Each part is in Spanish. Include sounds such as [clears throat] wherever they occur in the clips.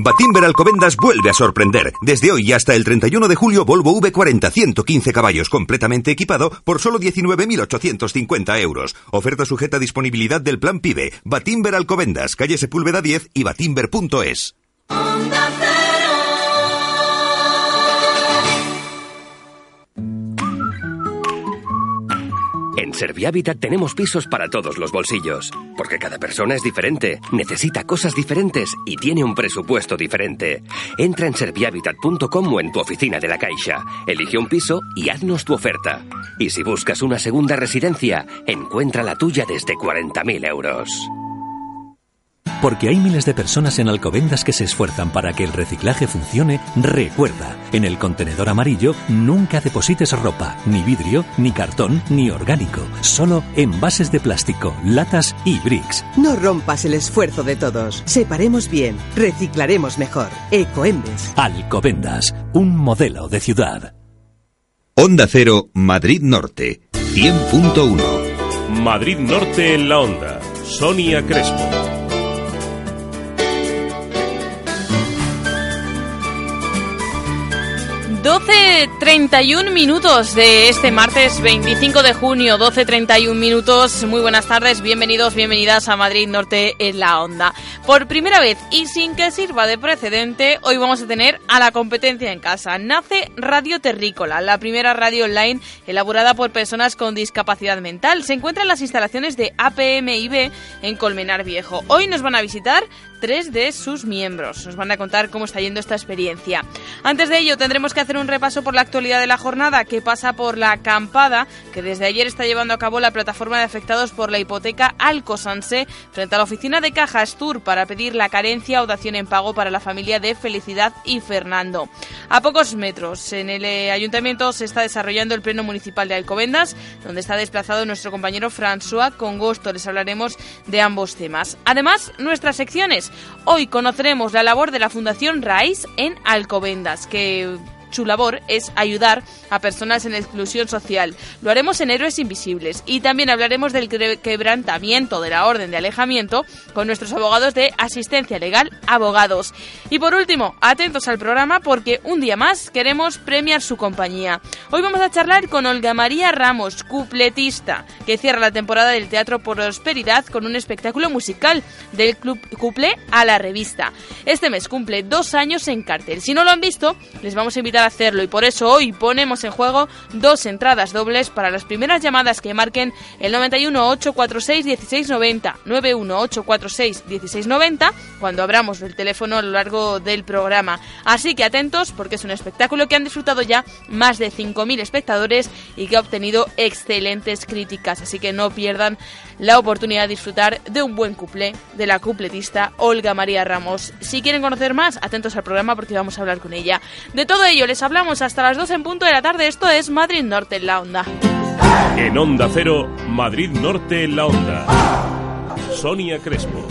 Batimber Alcobendas vuelve a sorprender. Desde hoy hasta el 31 de julio, Volvo V40 115 caballos completamente equipado por solo 19.850 euros. Oferta sujeta a disponibilidad del plan PIBE. Batimber Alcobendas, calle Sepúlveda 10 y batimber.es. Servihabitat tenemos pisos para todos los bolsillos, porque cada persona es diferente, necesita cosas diferentes y tiene un presupuesto diferente. Entra en servihabitat.com o en tu oficina de la Caixa, elige un piso y haznos tu oferta. Y si buscas una segunda residencia, encuentra la tuya desde 40.000 euros. Porque hay miles de personas en Alcobendas que se esfuerzan para que el reciclaje funcione, recuerda, en el contenedor amarillo nunca deposites ropa, ni vidrio, ni cartón, ni orgánico, solo envases de plástico, latas y bricks. No rompas el esfuerzo de todos. Separemos bien, reciclaremos mejor. Ecoembes. Alcobendas, un modelo de ciudad. Onda Cero, Madrid Norte, 100.1. Madrid Norte en la onda. Sonia Crespo. 12.31 minutos de este martes 25 de junio, 12.31 minutos. Muy buenas tardes, bienvenidos, bienvenidas a Madrid Norte en la Onda. Por primera vez y sin que sirva de precedente, hoy vamos a tener a la competencia en casa. Nace Radio Terrícola, la primera radio online elaborada por personas con discapacidad mental. Se encuentra en las instalaciones de APMIB en Colmenar Viejo. Hoy nos van a visitar tres de sus miembros. Nos van a contar cómo está yendo esta experiencia. Antes de ello, tendremos que hacer un repaso por la actualidad de la jornada que pasa por la acampada que desde ayer está llevando a cabo la plataforma de afectados por la hipoteca Alcosanse frente a la oficina de Caja Astur para pedir la carencia o dación en pago para la familia de Felicidad y Fernando. A pocos metros, en el eh, ayuntamiento se está desarrollando el pleno municipal de Alcobendas, donde está desplazado nuestro compañero François con gusto. Les hablaremos de ambos temas. Además, nuestras secciones. Hoy conoceremos la labor de la Fundación Raíz en Alcobendas, que su labor es ayudar a personas en exclusión social. Lo haremos en Héroes Invisibles y también hablaremos del quebrantamiento de la orden de alejamiento con nuestros abogados de asistencia legal, abogados. Y por último, atentos al programa porque un día más queremos premiar su compañía. Hoy vamos a charlar con Olga María Ramos, cupletista, que cierra la temporada del Teatro Prosperidad con un espectáculo musical del Club Cuple a la revista. Este mes cumple dos años en cartel. Si no lo han visto, les vamos a invitar hacerlo y por eso hoy ponemos en juego dos entradas dobles para las primeras llamadas que marquen el 91 846 1690 91 846 1690 cuando abramos el teléfono a lo largo del programa. Así que atentos porque es un espectáculo que han disfrutado ya más de 5.000 espectadores y que ha obtenido excelentes críticas. Así que no pierdan la oportunidad de disfrutar de un buen cuplé de la cupletista Olga María Ramos. Si quieren conocer más, atentos al programa porque vamos a hablar con ella. De todo ello les hablamos hasta las 2 en punto de la tarde. Esto es Madrid Norte en la Onda. En Onda Cero, Madrid Norte en la onda. Sonia Crespo.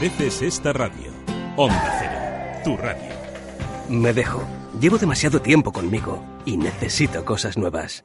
Mereces esta radio. Onda Cero, tu radio. Me dejo. Llevo demasiado tiempo conmigo y necesito cosas nuevas.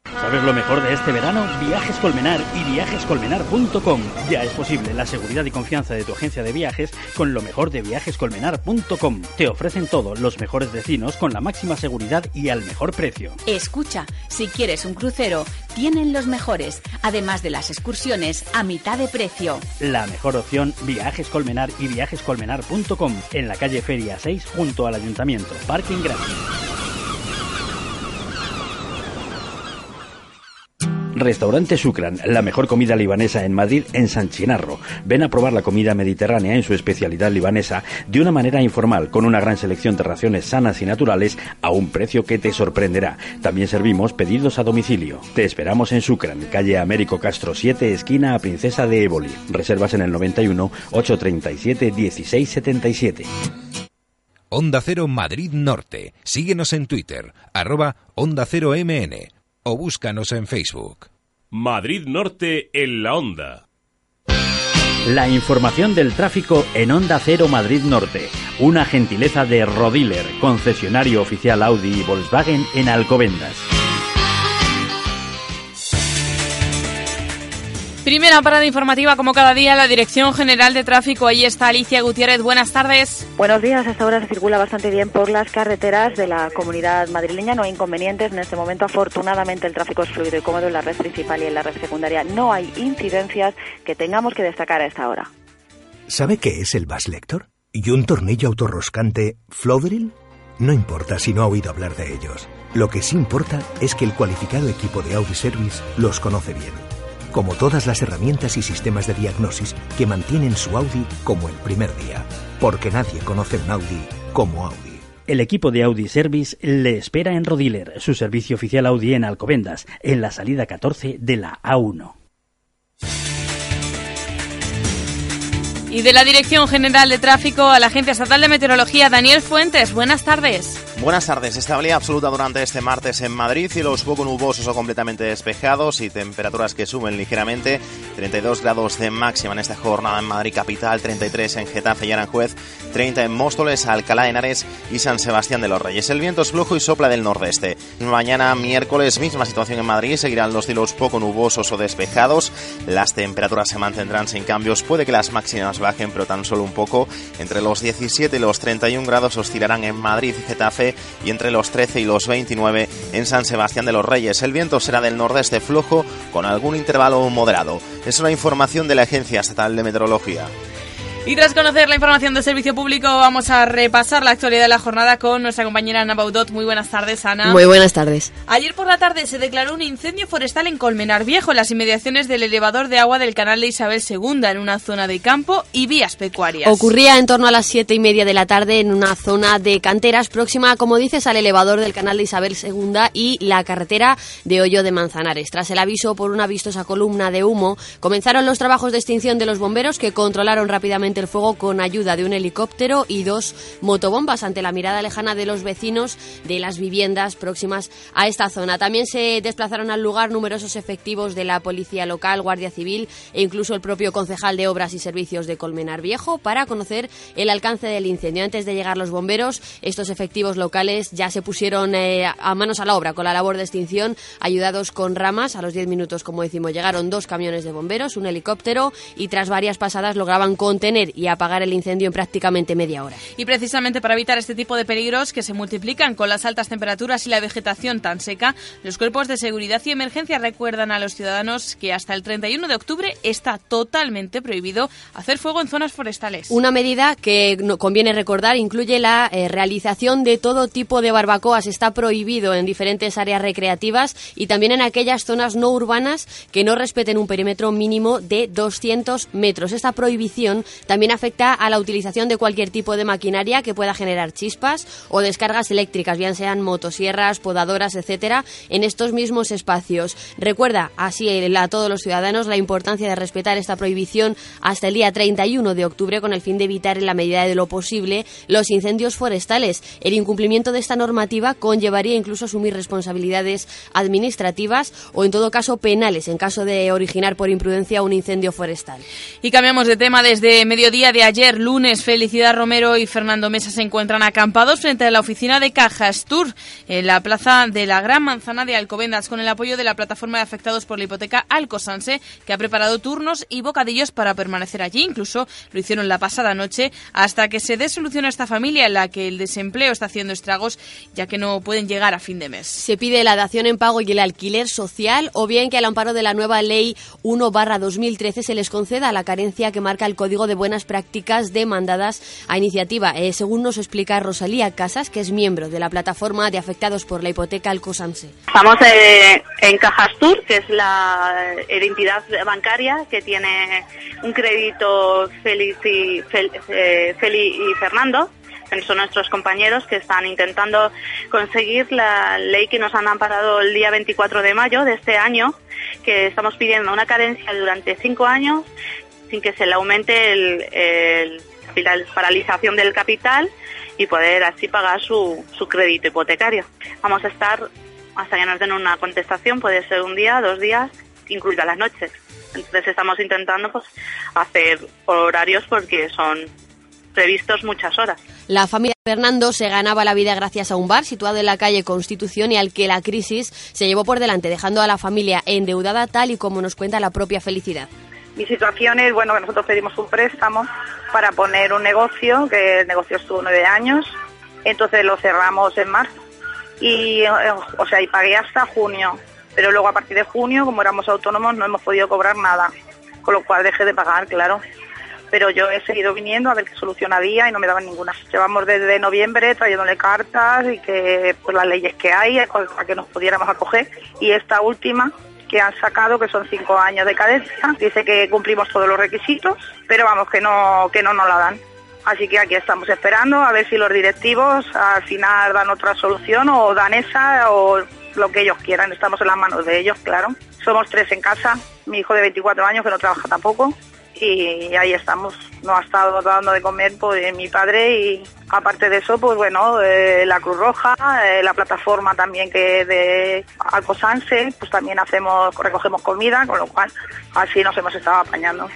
¿Sabes lo mejor de este verano? Viajes Colmenar y viajescolmenar.com. Ya es posible la seguridad y confianza de tu agencia de viajes con lo mejor de viajescolmenar.com. Te ofrecen todo, los mejores vecinos con la máxima seguridad y al mejor precio. Escucha, si quieres un crucero, tienen los mejores, además de las excursiones a mitad de precio. La mejor opción, Viajes Colmenar y viajescolmenar.com. En la calle Feria 6 junto al Ayuntamiento. Parking gratis. Restaurante Sucran, la mejor comida libanesa en Madrid, en San Chinarro. Ven a probar la comida mediterránea en su especialidad libanesa de una manera informal, con una gran selección de raciones sanas y naturales a un precio que te sorprenderá. También servimos pedidos a domicilio. Te esperamos en Sucran, calle Américo Castro 7, esquina a Princesa de Éboli. Reservas en el 91 837 1677. Onda Cero Madrid Norte. Síguenos en Twitter, arroba Onda Cero MN o búscanos en Facebook. Madrid Norte en la Onda. La información del tráfico en Onda Cero Madrid Norte. Una gentileza de Rodiler, concesionario oficial Audi y Volkswagen en Alcobendas. Primera parada informativa, como cada día, la Dirección General de Tráfico. Ahí está Alicia Gutiérrez. Buenas tardes. Buenos días. Hasta ahora se circula bastante bien por las carreteras de la comunidad madrileña. No hay inconvenientes. En este momento, afortunadamente, el tráfico es fluido y cómodo en la red principal y en la red secundaria. No hay incidencias que tengamos que destacar a esta hora. ¿Sabe qué es el Bass Lector? ¿Y un tornillo autorroscante Flodril? No importa si no ha oído hablar de ellos. Lo que sí importa es que el cualificado equipo de Audi Service los conoce bien como todas las herramientas y sistemas de diagnosis que mantienen su Audi como el primer día, porque nadie conoce un Audi como Audi. El equipo de Audi Service le espera en Rodiler, su servicio oficial Audi en Alcobendas, en la salida 14 de la A1. Y de la Dirección General de Tráfico a la Agencia Estatal de Meteorología, Daniel Fuentes. Buenas tardes. Buenas tardes. Estabilidad absoluta durante este martes en Madrid, cielos poco nubosos o completamente despejados y temperaturas que suben ligeramente. 32 grados de máxima en esta jornada en Madrid capital, 33 en Getafe y Aranjuez, 30 en Móstoles, Alcalá de Henares y San Sebastián de los Reyes. El viento es flujo y sopla del nordeste. Mañana miércoles misma situación en Madrid, seguirán los cielos poco nubosos o despejados. Las temperaturas se mantendrán sin cambios, puede que las máximas bajen pero tan solo un poco. Entre los 17 y los 31 grados oscilarán en Madrid y Getafe y entre los 13 y los 29 en San Sebastián de los Reyes. El viento será del nordeste flojo con algún intervalo moderado. Es una información de la Agencia Estatal de Meteorología. Y tras conocer la información del servicio público, vamos a repasar la actualidad de la jornada con nuestra compañera Ana Baudot. Muy buenas tardes, Ana. Muy buenas tardes. Ayer por la tarde se declaró un incendio forestal en Colmenar Viejo, en las inmediaciones del elevador de agua del canal de Isabel II, en una zona de campo y vías pecuarias. Ocurría en torno a las siete y media de la tarde en una zona de canteras próxima, como dices, al elevador del canal de Isabel II y la carretera de Hoyo de Manzanares. Tras el aviso por una vistosa columna de humo, comenzaron los trabajos de extinción de los bomberos que controlaron rápidamente el fuego con ayuda de un helicóptero y dos motobombas ante la mirada lejana de los vecinos de las viviendas próximas a esta zona. También se desplazaron al lugar numerosos efectivos de la Policía Local, Guardia Civil e incluso el propio concejal de Obras y Servicios de Colmenar Viejo para conocer el alcance del incendio. Antes de llegar los bomberos, estos efectivos locales ya se pusieron eh, a manos a la obra con la labor de extinción, ayudados con ramas. A los 10 minutos, como decimos, llegaron dos camiones de bomberos, un helicóptero y tras varias pasadas lograban contener y apagar el incendio en prácticamente media hora. Y precisamente para evitar este tipo de peligros que se multiplican con las altas temperaturas y la vegetación tan seca, los cuerpos de seguridad y emergencia recuerdan a los ciudadanos que hasta el 31 de octubre está totalmente prohibido hacer fuego en zonas forestales. Una medida que conviene recordar incluye la eh, realización de todo tipo de barbacoas. Está prohibido en diferentes áreas recreativas y también en aquellas zonas no urbanas que no respeten un perímetro mínimo de 200 metros. Esta prohibición también afecta a la utilización de cualquier tipo de maquinaria que pueda generar chispas o descargas eléctricas, bien sean motosierras, podadoras, etcétera, en estos mismos espacios. Recuerda así a todos los ciudadanos la importancia de respetar esta prohibición hasta el día 31 de octubre con el fin de evitar en la medida de lo posible los incendios forestales. El incumplimiento de esta normativa conllevaría incluso asumir responsabilidades administrativas o en todo caso penales en caso de originar por imprudencia un incendio forestal. Y cambiamos de tema desde medio mediodía de ayer, lunes, Felicidad Romero y Fernando Mesa se encuentran acampados frente a la oficina de Cajas Tour en la plaza de la Gran Manzana de Alcobendas con el apoyo de la plataforma de afectados por la hipoteca Alcosanse que ha preparado turnos y bocadillos para permanecer allí. Incluso lo hicieron la pasada noche hasta que se dé solución a esta familia en la que el desempleo está haciendo estragos ya que no pueden llegar a fin de mes. Se pide la dación en pago y el alquiler social o bien que al amparo de la nueva ley 1 2013 se les conceda la carencia que marca el Código de Buenas buenas prácticas demandadas a iniciativa. Eh, según nos explica Rosalía Casas, que es miembro de la plataforma de afectados por la hipoteca Alcosanse. Estamos eh, en Cajastur, que es la entidad bancaria que tiene un crédito Félix y, Feli y Fernando son nuestros compañeros que están intentando conseguir la ley que nos han amparado el día 24 de mayo de este año, que estamos pidiendo una cadencia durante cinco años sin que se le aumente el, la paralización del capital y poder así pagar su, su crédito hipotecario. Vamos a estar hasta que nos den una contestación, puede ser un día, dos días, incluidas las noches. Entonces estamos intentando pues hacer horarios porque son previstos muchas horas. La familia Fernando se ganaba la vida gracias a un bar situado en la calle Constitución y al que la crisis se llevó por delante, dejando a la familia endeudada tal y como nos cuenta la propia felicidad. Mi situación es, bueno, que nosotros pedimos un préstamo para poner un negocio, que el negocio estuvo nueve años, entonces lo cerramos en marzo. Y, o sea, y pagué hasta junio, pero luego a partir de junio, como éramos autónomos, no hemos podido cobrar nada, con lo cual dejé de pagar, claro pero yo he seguido viniendo a ver qué solución había y no me daban ninguna. Llevamos desde noviembre trayéndole cartas y que pues las leyes que hay a que nos pudiéramos acoger y esta última que han sacado, que son cinco años de cadencia, dice que cumplimos todos los requisitos, pero vamos, que no, que no nos la dan. Así que aquí estamos esperando a ver si los directivos al final dan otra solución o dan esa o lo que ellos quieran. Estamos en las manos de ellos, claro. Somos tres en casa, mi hijo de 24 años que no trabaja tampoco y ahí estamos. No ha estado dando de comer pues, mi padre y aparte de eso, pues bueno, eh, la Cruz Roja, eh, la plataforma también que de Alcosanse, pues también hacemos, recogemos comida, con lo cual así nos hemos estado apañando.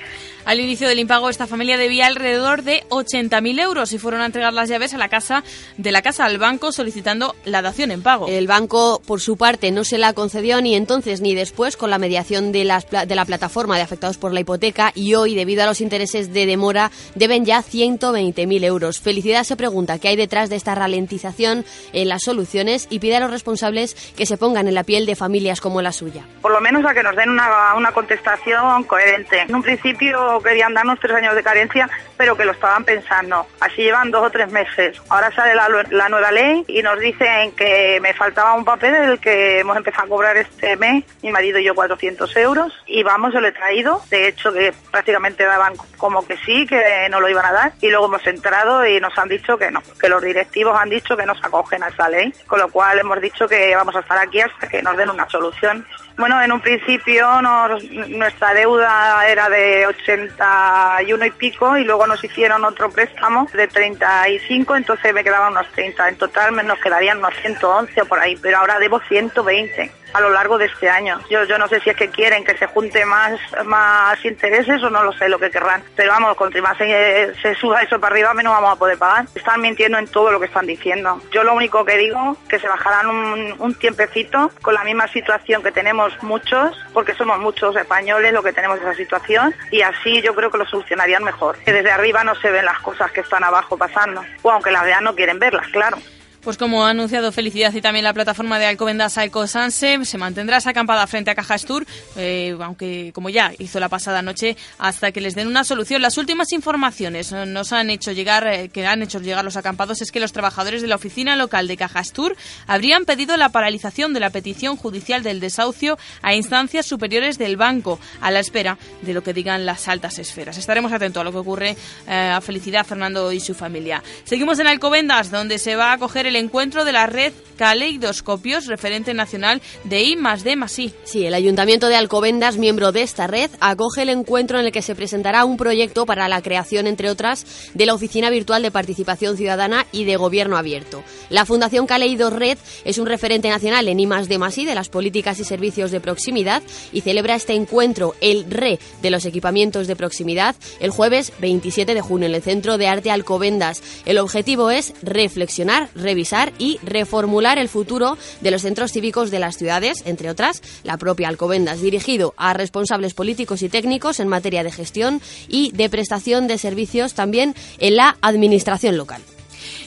Al inicio del impago, esta familia debía alrededor de 80.000 euros y fueron a entregar las llaves a la casa de la casa al banco solicitando la dación en pago. El banco, por su parte, no se la concedió ni entonces ni después con la mediación de, las, de la plataforma de afectados por la hipoteca y hoy, debido a los intereses de demora, deben ya 120.000 euros. Felicidad se pregunta qué hay detrás de esta ralentización en las soluciones y pide a los responsables que se pongan en la piel de familias como la suya. Por lo menos a que nos den una, una contestación coherente. En un principio querían darnos tres años de carencia, pero que lo estaban pensando. Así llevan dos o tres meses. Ahora sale la, nueva ley y nos dicen que me faltaba un papel del que hemos empezado a cobrar este mes, mi marido y yo 400 euros, y vamos, yo lo he traído. De hecho, que prácticamente daban como que sí, que no lo iban a dar, y luego hemos entrado y nos han dicho que no, que los directivos han dicho que no se acogen a esa ley, con lo cual hemos dicho que vamos a estar aquí hasta que nos den una solución. Bueno, en un principio nuestra deuda era de 81 y pico y luego nos hicieron otro préstamo de 35, entonces me quedaban unos 30. En total nos quedarían unos 111 o por ahí, pero ahora debo 120 a lo largo de este año. Yo, yo no sé si es que quieren que se junte más, más intereses o no lo sé lo que querrán. Pero vamos, contra más se, se suba eso para arriba, menos vamos a poder pagar. Están mintiendo en todo lo que están diciendo. Yo lo único que digo que se bajarán un, un tiempecito con la misma situación que tenemos muchos, porque somos muchos españoles lo que tenemos esa situación, y así yo creo que lo solucionarían mejor. Que desde arriba no se ven las cosas que están abajo pasando, o aunque las vean no quieren verlas, claro. Pues como ha anunciado Felicidad y también la plataforma de Alcobendas Sanse, se mantendrá acampada frente a Cajas Tour, eh, aunque como ya hizo la pasada noche, hasta que les den una solución. Las últimas informaciones nos han hecho llegar, eh, que han hecho llegar los acampados es que los trabajadores de la oficina local de Cajas Tour habrían pedido la paralización de la petición judicial del desahucio a instancias superiores del banco, a la espera de lo que digan las altas esferas. Estaremos atentos a lo que ocurre eh, a Felicidad, Fernando y su familia. Seguimos en Alcobendas, donde se va a coger el encuentro de la red Caleidoscopios, referente nacional de I más D más I. Sí, el Ayuntamiento de Alcobendas, miembro de esta red, acoge el encuentro en el que se presentará un proyecto para la creación, entre otras, de la Oficina Virtual de Participación Ciudadana y de Gobierno Abierto. La Fundación Caleidos Red es un referente nacional en I más D más I de las políticas y servicios de proximidad y celebra este encuentro, el RE de los equipamientos de proximidad, el jueves 27 de junio en el Centro de Arte Alcobendas. El objetivo es reflexionar, revisar y reformular el futuro de los centros cívicos de las ciudades, entre otras, la propia Alcobendas, dirigido a responsables políticos y técnicos en materia de gestión y de prestación de servicios también en la administración local.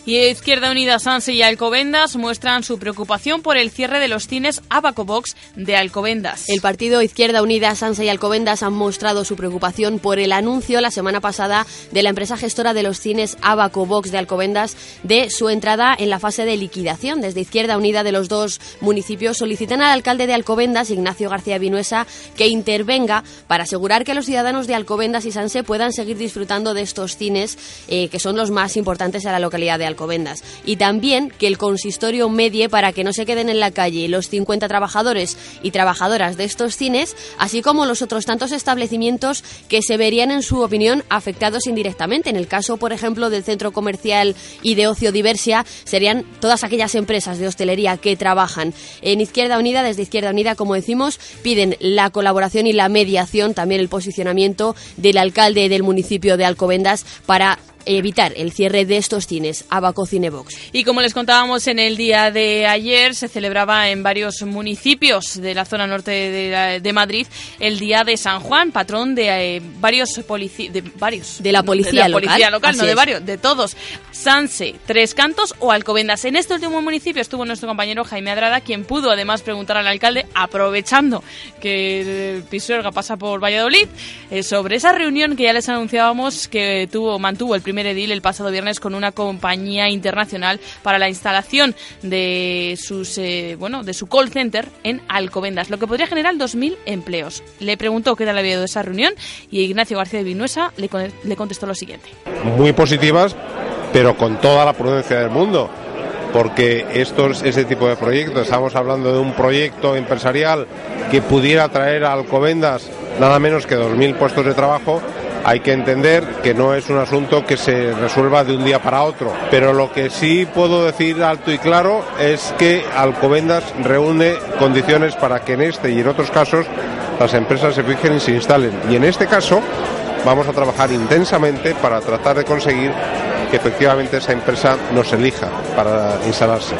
Y Izquierda Unida, Sanse y Alcobendas muestran su preocupación por el cierre de los cines Abaco Box de Alcobendas. El partido Izquierda Unida, Sanse y Alcobendas han mostrado su preocupación por el anuncio la semana pasada de la empresa gestora de los cines Abaco Box de Alcobendas de su entrada en la fase de liquidación. Desde Izquierda Unida de los dos municipios solicitan al alcalde de Alcobendas, Ignacio García Vinuesa, que intervenga para asegurar que los ciudadanos de Alcobendas y Sanse puedan seguir disfrutando de estos cines eh, que son los más importantes en la localidad de Alcobendas. Y también que el consistorio medie para que no se queden en la calle los 50 trabajadores y trabajadoras de estos cines, así como los otros tantos establecimientos que se verían, en su opinión, afectados indirectamente. En el caso, por ejemplo, del centro comercial y de ocio Diversia, serían todas aquellas empresas de hostelería que trabajan en Izquierda Unida, desde Izquierda Unida, como decimos, piden la colaboración y la mediación, también el posicionamiento del alcalde del municipio de Alcobendas para evitar el cierre de estos cines, Abaco Cinebox. Y como les contábamos en el día de ayer, se celebraba en varios municipios de la zona norte de, Madrid el Día de San Juan, patrón de eh, varios de varios de la policía de la policía local, no de varios, de todos. Sanse, Tres Cantos o Alcobendas. En este último municipio estuvo nuestro compañero Jaime Adrada, quien pudo además preguntar al alcalde, aprovechando que Pisuerga pasa por Valladolid, eh, sobre esa reunión que ya les anunciábamos que tuvo mantuvo el primer edil el pasado viernes con una compañía internacional para la instalación de sus eh, bueno de su call center en Alcobendas, lo que podría generar 2.000 empleos. Le preguntó qué tal había ido esa reunión y Ignacio García de Vinuesa le, le contestó lo siguiente. Muy positivas, pero con toda la prudencia del mundo porque estos, ese tipo de proyectos, estamos hablando de un proyecto empresarial que pudiera traer a Alcobendas nada menos que 2.000 puestos de trabajo, hay que entender que no es un asunto que se resuelva de un día para otro, pero lo que sí puedo decir alto y claro es que Alcobendas reúne condiciones para que en este y en otros casos las empresas se fijen y se instalen. Y en este caso vamos a trabajar intensamente para tratar de conseguir que efectivamente esa empresa nos elija para instalarse.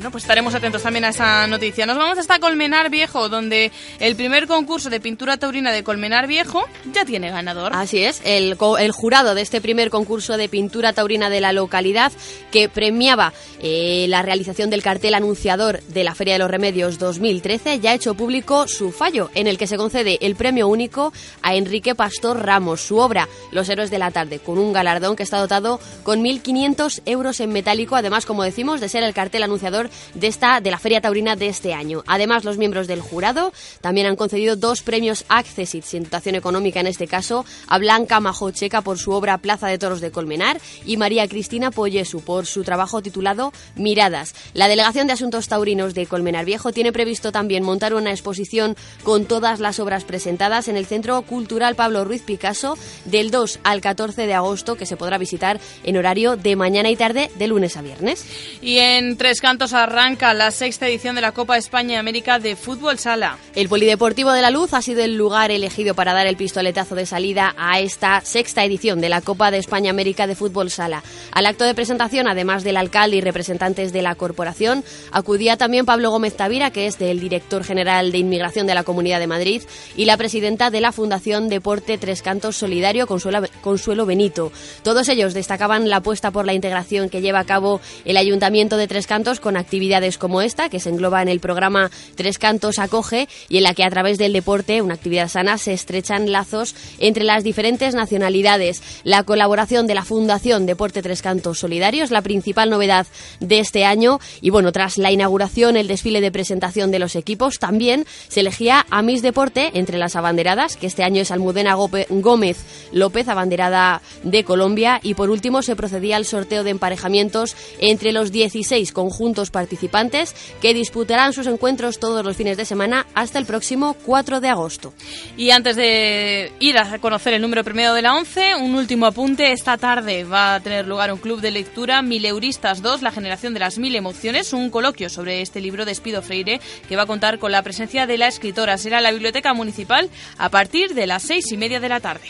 Bueno, pues estaremos atentos también a esa noticia. Nos vamos hasta Colmenar Viejo, donde el primer concurso de pintura taurina de Colmenar Viejo ya tiene ganador. Así es, el, el jurado de este primer concurso de pintura taurina de la localidad, que premiaba eh, la realización del cartel anunciador de la Feria de los Remedios 2013, ya ha hecho público su fallo, en el que se concede el premio único a Enrique Pastor Ramos, su obra Los Héroes de la Tarde, con un galardón que está dotado con 1.500 euros en metálico, además, como decimos, de ser el cartel anunciador de esta de la Feria Taurina de este año. Además, los miembros del jurado también han concedido dos premios Accessit, sin dotación económica en este caso, a Blanca Majocheca por su obra Plaza de Toros de Colmenar y María Cristina Pollesu por su trabajo titulado Miradas. La Delegación de Asuntos Taurinos de Colmenar Viejo tiene previsto también montar una exposición con todas las obras presentadas en el Centro Cultural Pablo Ruiz Picasso del 2 al 14 de agosto, que se podrá visitar en horario de mañana y tarde de lunes a viernes. Y en Tres Cantos arranca la sexta edición de la Copa España y América de Fútbol Sala. El Polideportivo de la Luz ha sido el lugar elegido para dar el pistoletazo de salida a esta sexta edición de la Copa de España América de Fútbol Sala. Al acto de presentación, además del alcalde y representantes de la corporación, acudía también Pablo Gómez Tavira, que es el director general de Inmigración de la Comunidad de Madrid, y la presidenta de la Fundación Deporte Tres Cantos Solidario, Consuelo Benito. Todos ellos destacaban la apuesta por la integración que lleva a cabo el Ayuntamiento de Tres Cantos con actividades actividades como esta, que se engloba en el programa Tres Cantos Acoge y en la que a través del deporte, una actividad sana, se estrechan lazos entre las diferentes nacionalidades. La colaboración de la Fundación Deporte Tres Cantos Solidario es la principal novedad de este año y bueno, tras la inauguración, el desfile de presentación de los equipos, también se elegía a Miss Deporte entre las abanderadas, que este año es Almudena Gómez López, abanderada de Colombia, y por último se procedía al sorteo de emparejamientos entre los 16 conjuntos participantes que disputarán sus encuentros todos los fines de semana hasta el próximo 4 de agosto. Y antes de ir a conocer el número premiado de la 11, un último apunte. Esta tarde va a tener lugar un club de lectura Mileuristas 2, la generación de las mil emociones, un coloquio sobre este libro de Espido Freire que va a contar con la presencia de la escritora. Será en la Biblioteca Municipal a partir de las seis y media de la tarde.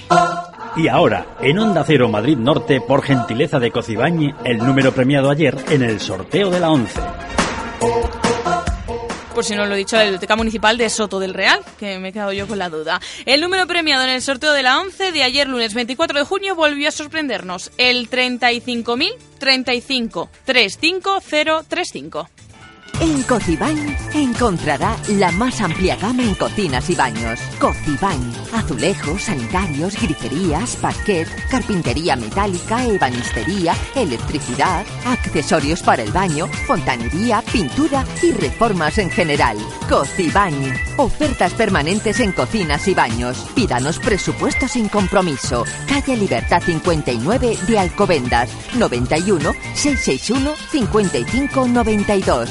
Y ahora, en Onda Cero Madrid Norte, por gentileza de Cocibañi, el número premiado ayer en el sorteo de la 11. Por si no lo he dicho, la Biblioteca Municipal de Soto del Real, que me he quedado yo con la duda. El número premiado en el sorteo de la 11 de ayer lunes 24 de junio volvió a sorprendernos, el 35.035 35035. En Cocibañ encontrará la más amplia gama en cocinas y baños. Cocibañ, azulejos, sanitarios, griferías, parquet, carpintería metálica, ebanistería, electricidad, accesorios para el baño, fontanería, pintura y reformas en general. Cocibañ, ofertas permanentes en cocinas y baños. Pídanos presupuesto sin compromiso. Calle Libertad 59 de Alcobendas, 91 661 5592.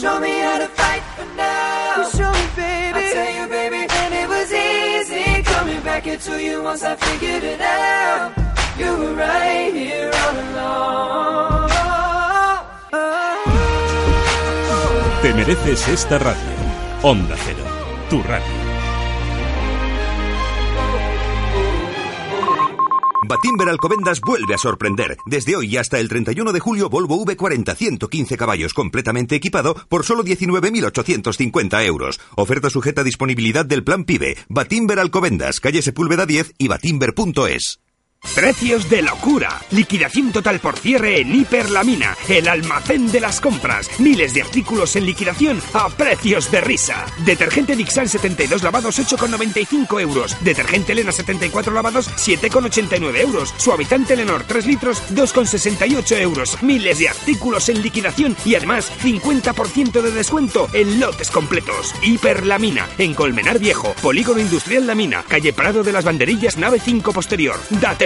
Show me how to fight for now. You show me, baby. I tell you, baby, and it was easy coming back into you once I figured it out. You were right here all along. Te mereces esta radio. Onda Cero, tu radio. Batimber Alcobendas vuelve a sorprender. Desde hoy hasta el 31 de julio, Volvo V40 115 caballos completamente equipado por solo 19.850 euros. Oferta sujeta a disponibilidad del plan PIBE. Batimber Alcobendas, calle Sepúlveda 10 y batimber.es. Precios de locura. Liquidación total por cierre en Hiperlamina, el almacén de las compras. Miles de artículos en liquidación a precios de risa. Detergente Dixan 72 lavados 8,95 euros. Detergente Elena 74 lavados 7,89 euros. Suavizante Lenor 3 litros 2,68 euros. Miles de artículos en liquidación y además 50% de descuento en lotes completos. Hiperlamina en Colmenar Viejo, Polígono Industrial La Mina, calle Prado de las Banderillas, nave 5 posterior. Date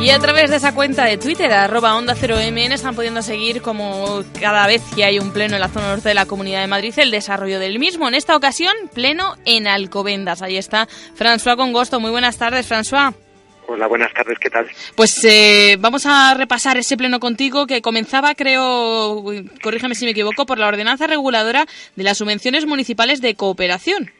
Y a través de esa cuenta de Twitter, arroba Onda 0MN, están pudiendo seguir como cada vez que hay un pleno en la zona norte de la Comunidad de Madrid, el desarrollo del mismo. En esta ocasión, pleno en Alcobendas. Ahí está François Congosto. Muy buenas tardes, François. Hola, buenas tardes, ¿qué tal? Pues eh, vamos a repasar ese pleno contigo que comenzaba, creo, corrígeme si me equivoco, por la ordenanza reguladora de las subvenciones municipales de cooperación.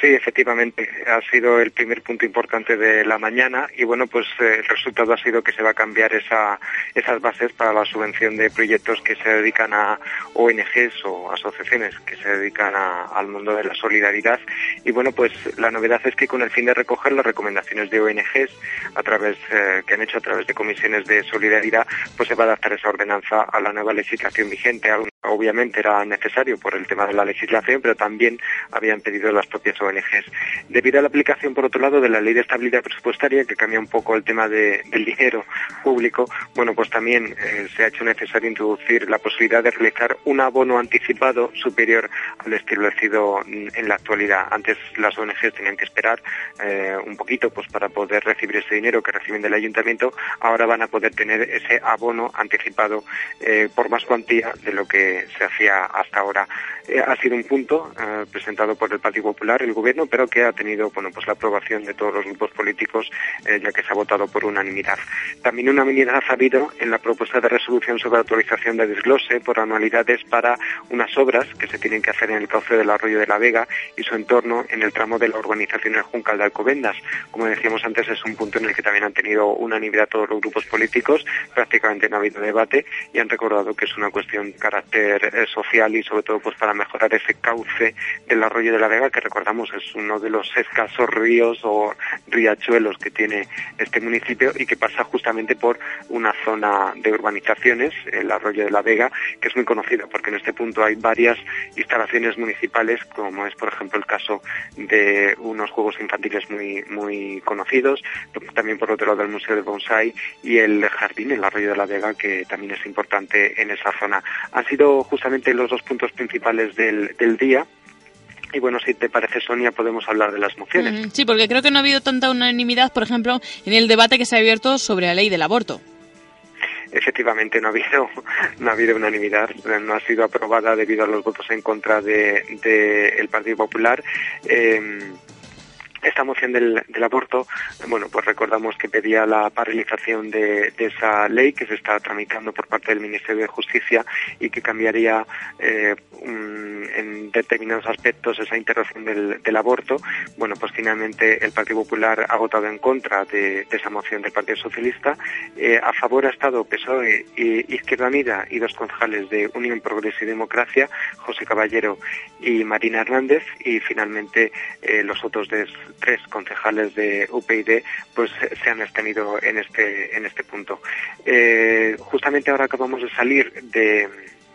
Sí, efectivamente, ha sido el primer punto importante de la mañana y bueno, pues eh, el resultado ha sido que se va a cambiar esa, esas bases para la subvención de proyectos que se dedican a ONGs o asociaciones que se dedican a- al mundo de la solidaridad y bueno, pues la novedad es que con el fin de recoger las recomendaciones de ONGs a través eh, que han hecho a través de comisiones de solidaridad, pues se va a adaptar esa ordenanza a la nueva legislación vigente. Obviamente era necesario por el tema de la legislación, pero también habían pedido las propias ONGs. Debido a la aplicación, por otro lado, de la ley de estabilidad presupuestaria, que cambia un poco el tema de- del dinero público, bueno, pues también eh, se ha hecho necesario introducir la posibilidad de realizar un abono anticipado superior al establecido en la actualidad. Antes las ONGs tenían que esperar eh, un poquito pues para poder recibir ese dinero que reciben del ayuntamiento. Ahora van a poder tener ese abono anticipado eh, por más cuantía de lo que se hacía hasta ahora. Eh, ha sido un punto eh, presentado por el Partido Popular, el Gobierno, pero que ha tenido bueno pues la aprobación de todos los grupos políticos, eh, ya que se ha votado por unanimidad. También unanimidad ha habido en la propuesta de resolución sobre autorización de desglose por anualidades para unas obras que se tienen que hacer en el cauce del arroyo de la Vega y su entorno en el tramo de la urbanización El Juncal de Alcobendas. Como decíamos antes, es un punto en el que también han tenido unanimidad todos los grupos políticos, prácticamente no ha habido debate y han recordado que es una cuestión de carácter social y sobre todo pues para mejorar ese cauce del arroyo de la Vega que recordamos es uno de los escasos ríos o riachuelos que tiene este municipio y que pasa justamente por una zona de urbanizaciones, el arroyo de la Vega, que es muy conocido porque en este punto hay varias instalaciones municipales, como es por ejemplo el caso de unos juegos infantiles muy muy conocidos, también por otro lado el Museo de Bonsai y el jardín, el arroyo de la Vega, que también es importante en esa zona. Han sido justamente los dos puntos principales del, del día. Y bueno, si te parece, Sonia, podemos hablar de las mociones. Sí, porque creo que no ha habido tanta unanimidad, por ejemplo, en el debate que se ha abierto sobre la ley del aborto. efectivamente no ha habido [laughs] no ha habido unanimidad no ha sido aprobada debido a los votos en contra de, de el Partido Popular Eh, esta moción del, aborto, bueno, pues recordamos que pedía la paralización de, de esa ley que se está tramitando por parte del Ministerio de Justicia y que cambiaría eh, en determinados aspectos esa interrupción del, aborto. Bueno, pues finalmente el Partido Popular ha votado en contra de, de esa moción del Partido Socialista. Eh, a favor ha estado PSOE y Izquierda Unida y dos concejales de Unión Progreso y Democracia, José Caballero y Marina Hernández, y finalmente eh, los otros des- tres concejales de UPyD pues eh, se han abstenido en este en este punto. Eh, justamente ahora acabamos de salir de,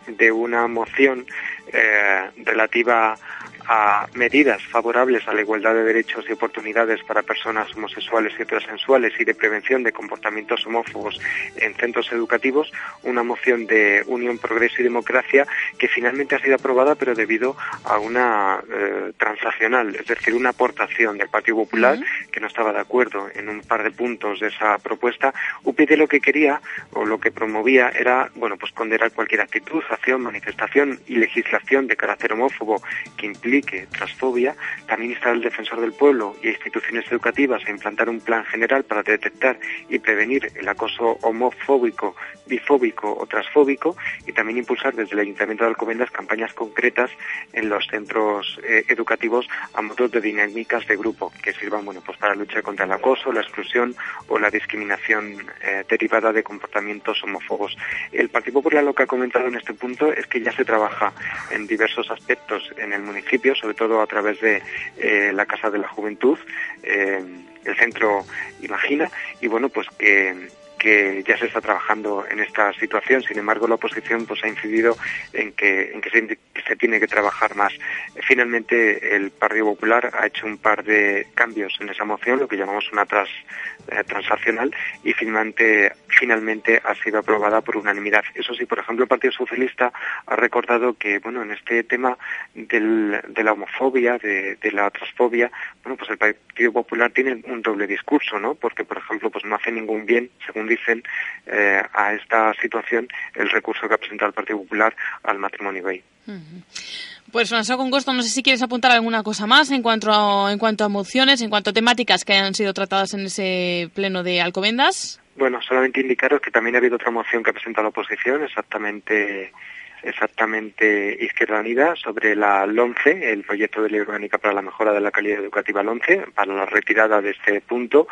de una moción eh, relativa a medidas favorables a la igualdad de derechos y oportunidades para personas homosexuales y heterosexuales y de prevención de comportamientos homófobos en centros educativos, una moción de Unión, Progreso y Democracia que finalmente ha sido aprobada pero debido a una eh, transaccional, es decir, una aportación del Partido Popular que no estaba de acuerdo en un par de puntos de esa propuesta. UPyD lo que quería o lo que promovía era, bueno, pues condenar cualquier actitud, acción, manifestación y legislación de carácter homófobo que transfobia, también instar al defensor del pueblo y a instituciones educativas a implantar un plan general para detectar y prevenir el acoso homofóbico, bifóbico o transfóbico y también impulsar desde el Ayuntamiento de Alcobendas campañas concretas en los centros eh, educativos a modo de dinámicas de grupo que sirvan bueno pues para luchar contra el acoso, la exclusión o la discriminación eh, derivada de comportamientos homófobos. El Partido Popular lo que ha comentado en este punto es que ya se trabaja en diversos aspectos en el municipio, sobre todo a través de eh, la Casa de la Juventud, eh, el Centro Imagina, y bueno, pues que que ya se está trabajando en esta situación. Sin embargo, la oposición pues ha incidido en que, en que se, tiene que trabajar más. Finalmente, el Partido Popular ha hecho un par de cambios en esa moción, lo que llamamos una tras, eh, transaccional, y finalmente, finalmente ha sido aprobada por unanimidad. Eso sí, por ejemplo, el Partido Socialista ha recordado que, bueno, en este tema del, de la homofobia, de, de la transfobia, bueno, pues el Partido Popular tiene un doble discurso, ¿no? Porque, por ejemplo, pues no hace ningún bien, según dicen, eh, a esta situación el recurso que ha presentado el Partido Popular al matrimonio gay. Pues François con gusto, no sé si quieres apuntar alguna cosa más en cuanto a, en cuanto a mociones, en cuanto a temáticas que hayan sido tratadas en ese pleno de Alcobendas. Bueno, solamente indicaros que también ha habido otra moción que ha presentado la oposición, exactamente exactamente Izquierda Unida, sobre la LONCE, el proyecto de ley orgánica para la mejora de la calidad educativa LONCE, para la retirada de este punto,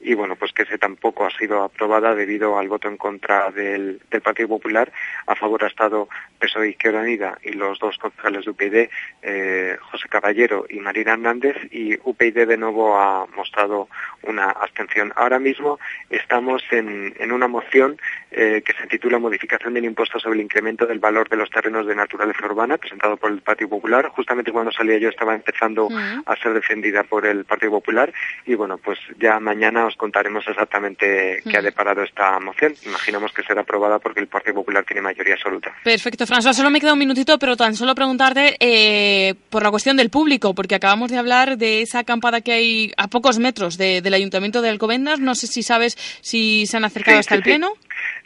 y bueno, pues que ese tampoco ha sido aprobada debido al voto en contra del, Partido Popular. A favor ha estado PSOE Izquierda Unida y los dos concejales de UPyD, eh, José Caballero y Marina Hernández, y UPyD de nuevo ha mostrado una abstención. Ahora mismo estamos en, en una moción eh, que se titula Modificación del impuesto sobre el incremento del valor de los terrenos de naturaleza urbana, presentado por el Partido Popular. Justamente cuando salía yo estaba empezando a ser defendida por el Partido Popular y bueno, pues ya mañana os contaremos exactamente qué ha deparado esta moción. Imaginamos que será aprobada porque el Partido Popular tiene mayoría absoluta. Perfecto, François. Solo me queda un minutito, pero tan solo preguntarte eh, por la cuestión del público, porque acabamos de hablar de esa acampada que hay a pocos metros de- del Ayuntamiento de Alcobendas. No sé si sabes si se han acercado Sí, hasta sí, el sí. pleno.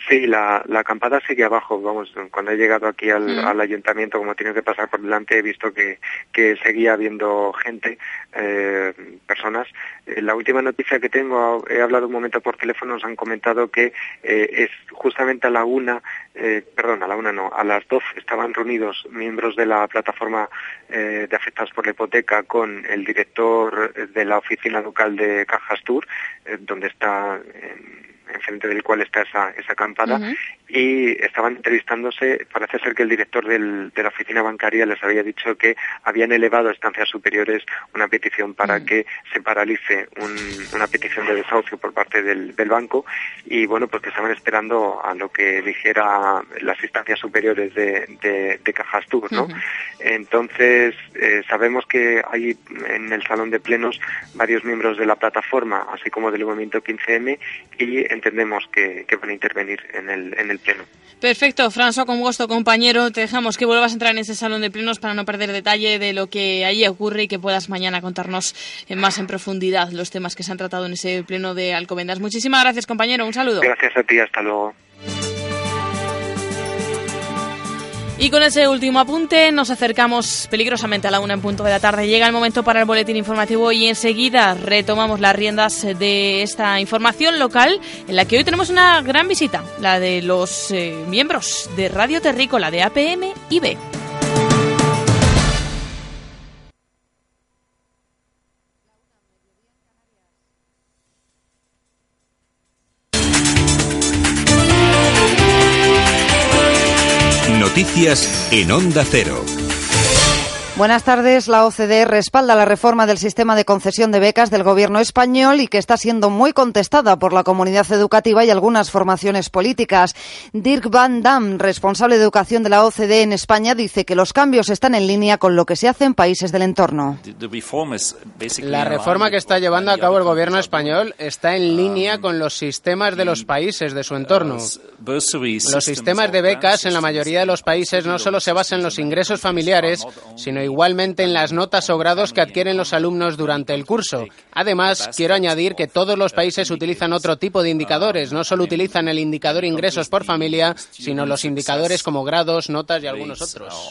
Sí, la, la acampada sigue abajo. Vamos, cuando he llegado aquí al, Mm. al ayuntamiento, como he tenido que pasar por delante, he visto que, que seguía habiendo gente, eh, personas. Eh, la última noticia que tengo, he hablado un momento por teléfono, nos han comentado que eh, es justamente a la una, eh, perdón, a la una no, a las dos estaban reunidos miembros de la plataforma de afectados por la hipoteca con el director de la oficina local de Cajastur, donde está en enfrente del cual está esa, esa acampada, y estaban entrevistándose, parece ser que el director del- de la oficina bancaria les había dicho que habían elevado a estancias superiores una petición para que se paralice un- una petición de desahucio por parte del, del banco y bueno, pues que estaban esperando a lo que dijera las instancias superiores de, de, de Cajastur, ¿no? Entonces, eh, sabemos que hay en el salón de plenos varios miembros de la plataforma, así como del movimiento 15M, y entre entendemos que, van a intervenir en el, en el pleno. Perfecto, François, con gusto, compañero. Te dejamos que vuelvas a entrar en ese salón de plenos para no perder detalle de lo que allí ocurre y que puedas mañana contarnos más en profundidad los temas que se han tratado en ese pleno de Alcobendas. Muchísimas gracias, compañero. Un saludo. Gracias a ti, hasta luego. Y con ese último apunte nos acercamos peligrosamente a la una en punto de la tarde. Llega el momento para el boletín informativo y enseguida retomamos las riendas de esta información local en la que hoy tenemos una gran visita, la de los eh, miembros de Radio Terrícola de APM y B. En Onda Cero. Buenas tardes. La OCDE respalda la reforma del sistema de concesión de becas del gobierno español y que está siendo muy contestada por la comunidad educativa y algunas formaciones políticas. Dirk Van Dam, responsable de educación de la OCDE en España, dice que los cambios están en línea con lo que se hace en países del entorno. La reforma que está llevando a cabo el gobierno español está en línea con los sistemas de los países de su entorno. Los sistemas de becas en la mayoría de los países no solo se basan en los ingresos familiares, sino igualmente en las notas o grados que adquieren los alumnos durante el curso. Además, quiero añadir que todos los países utilizan otro tipo de indicadores, no solo utilizan el indicador ingresos por familia, sino los indicadores como grados, notas y algunos otros.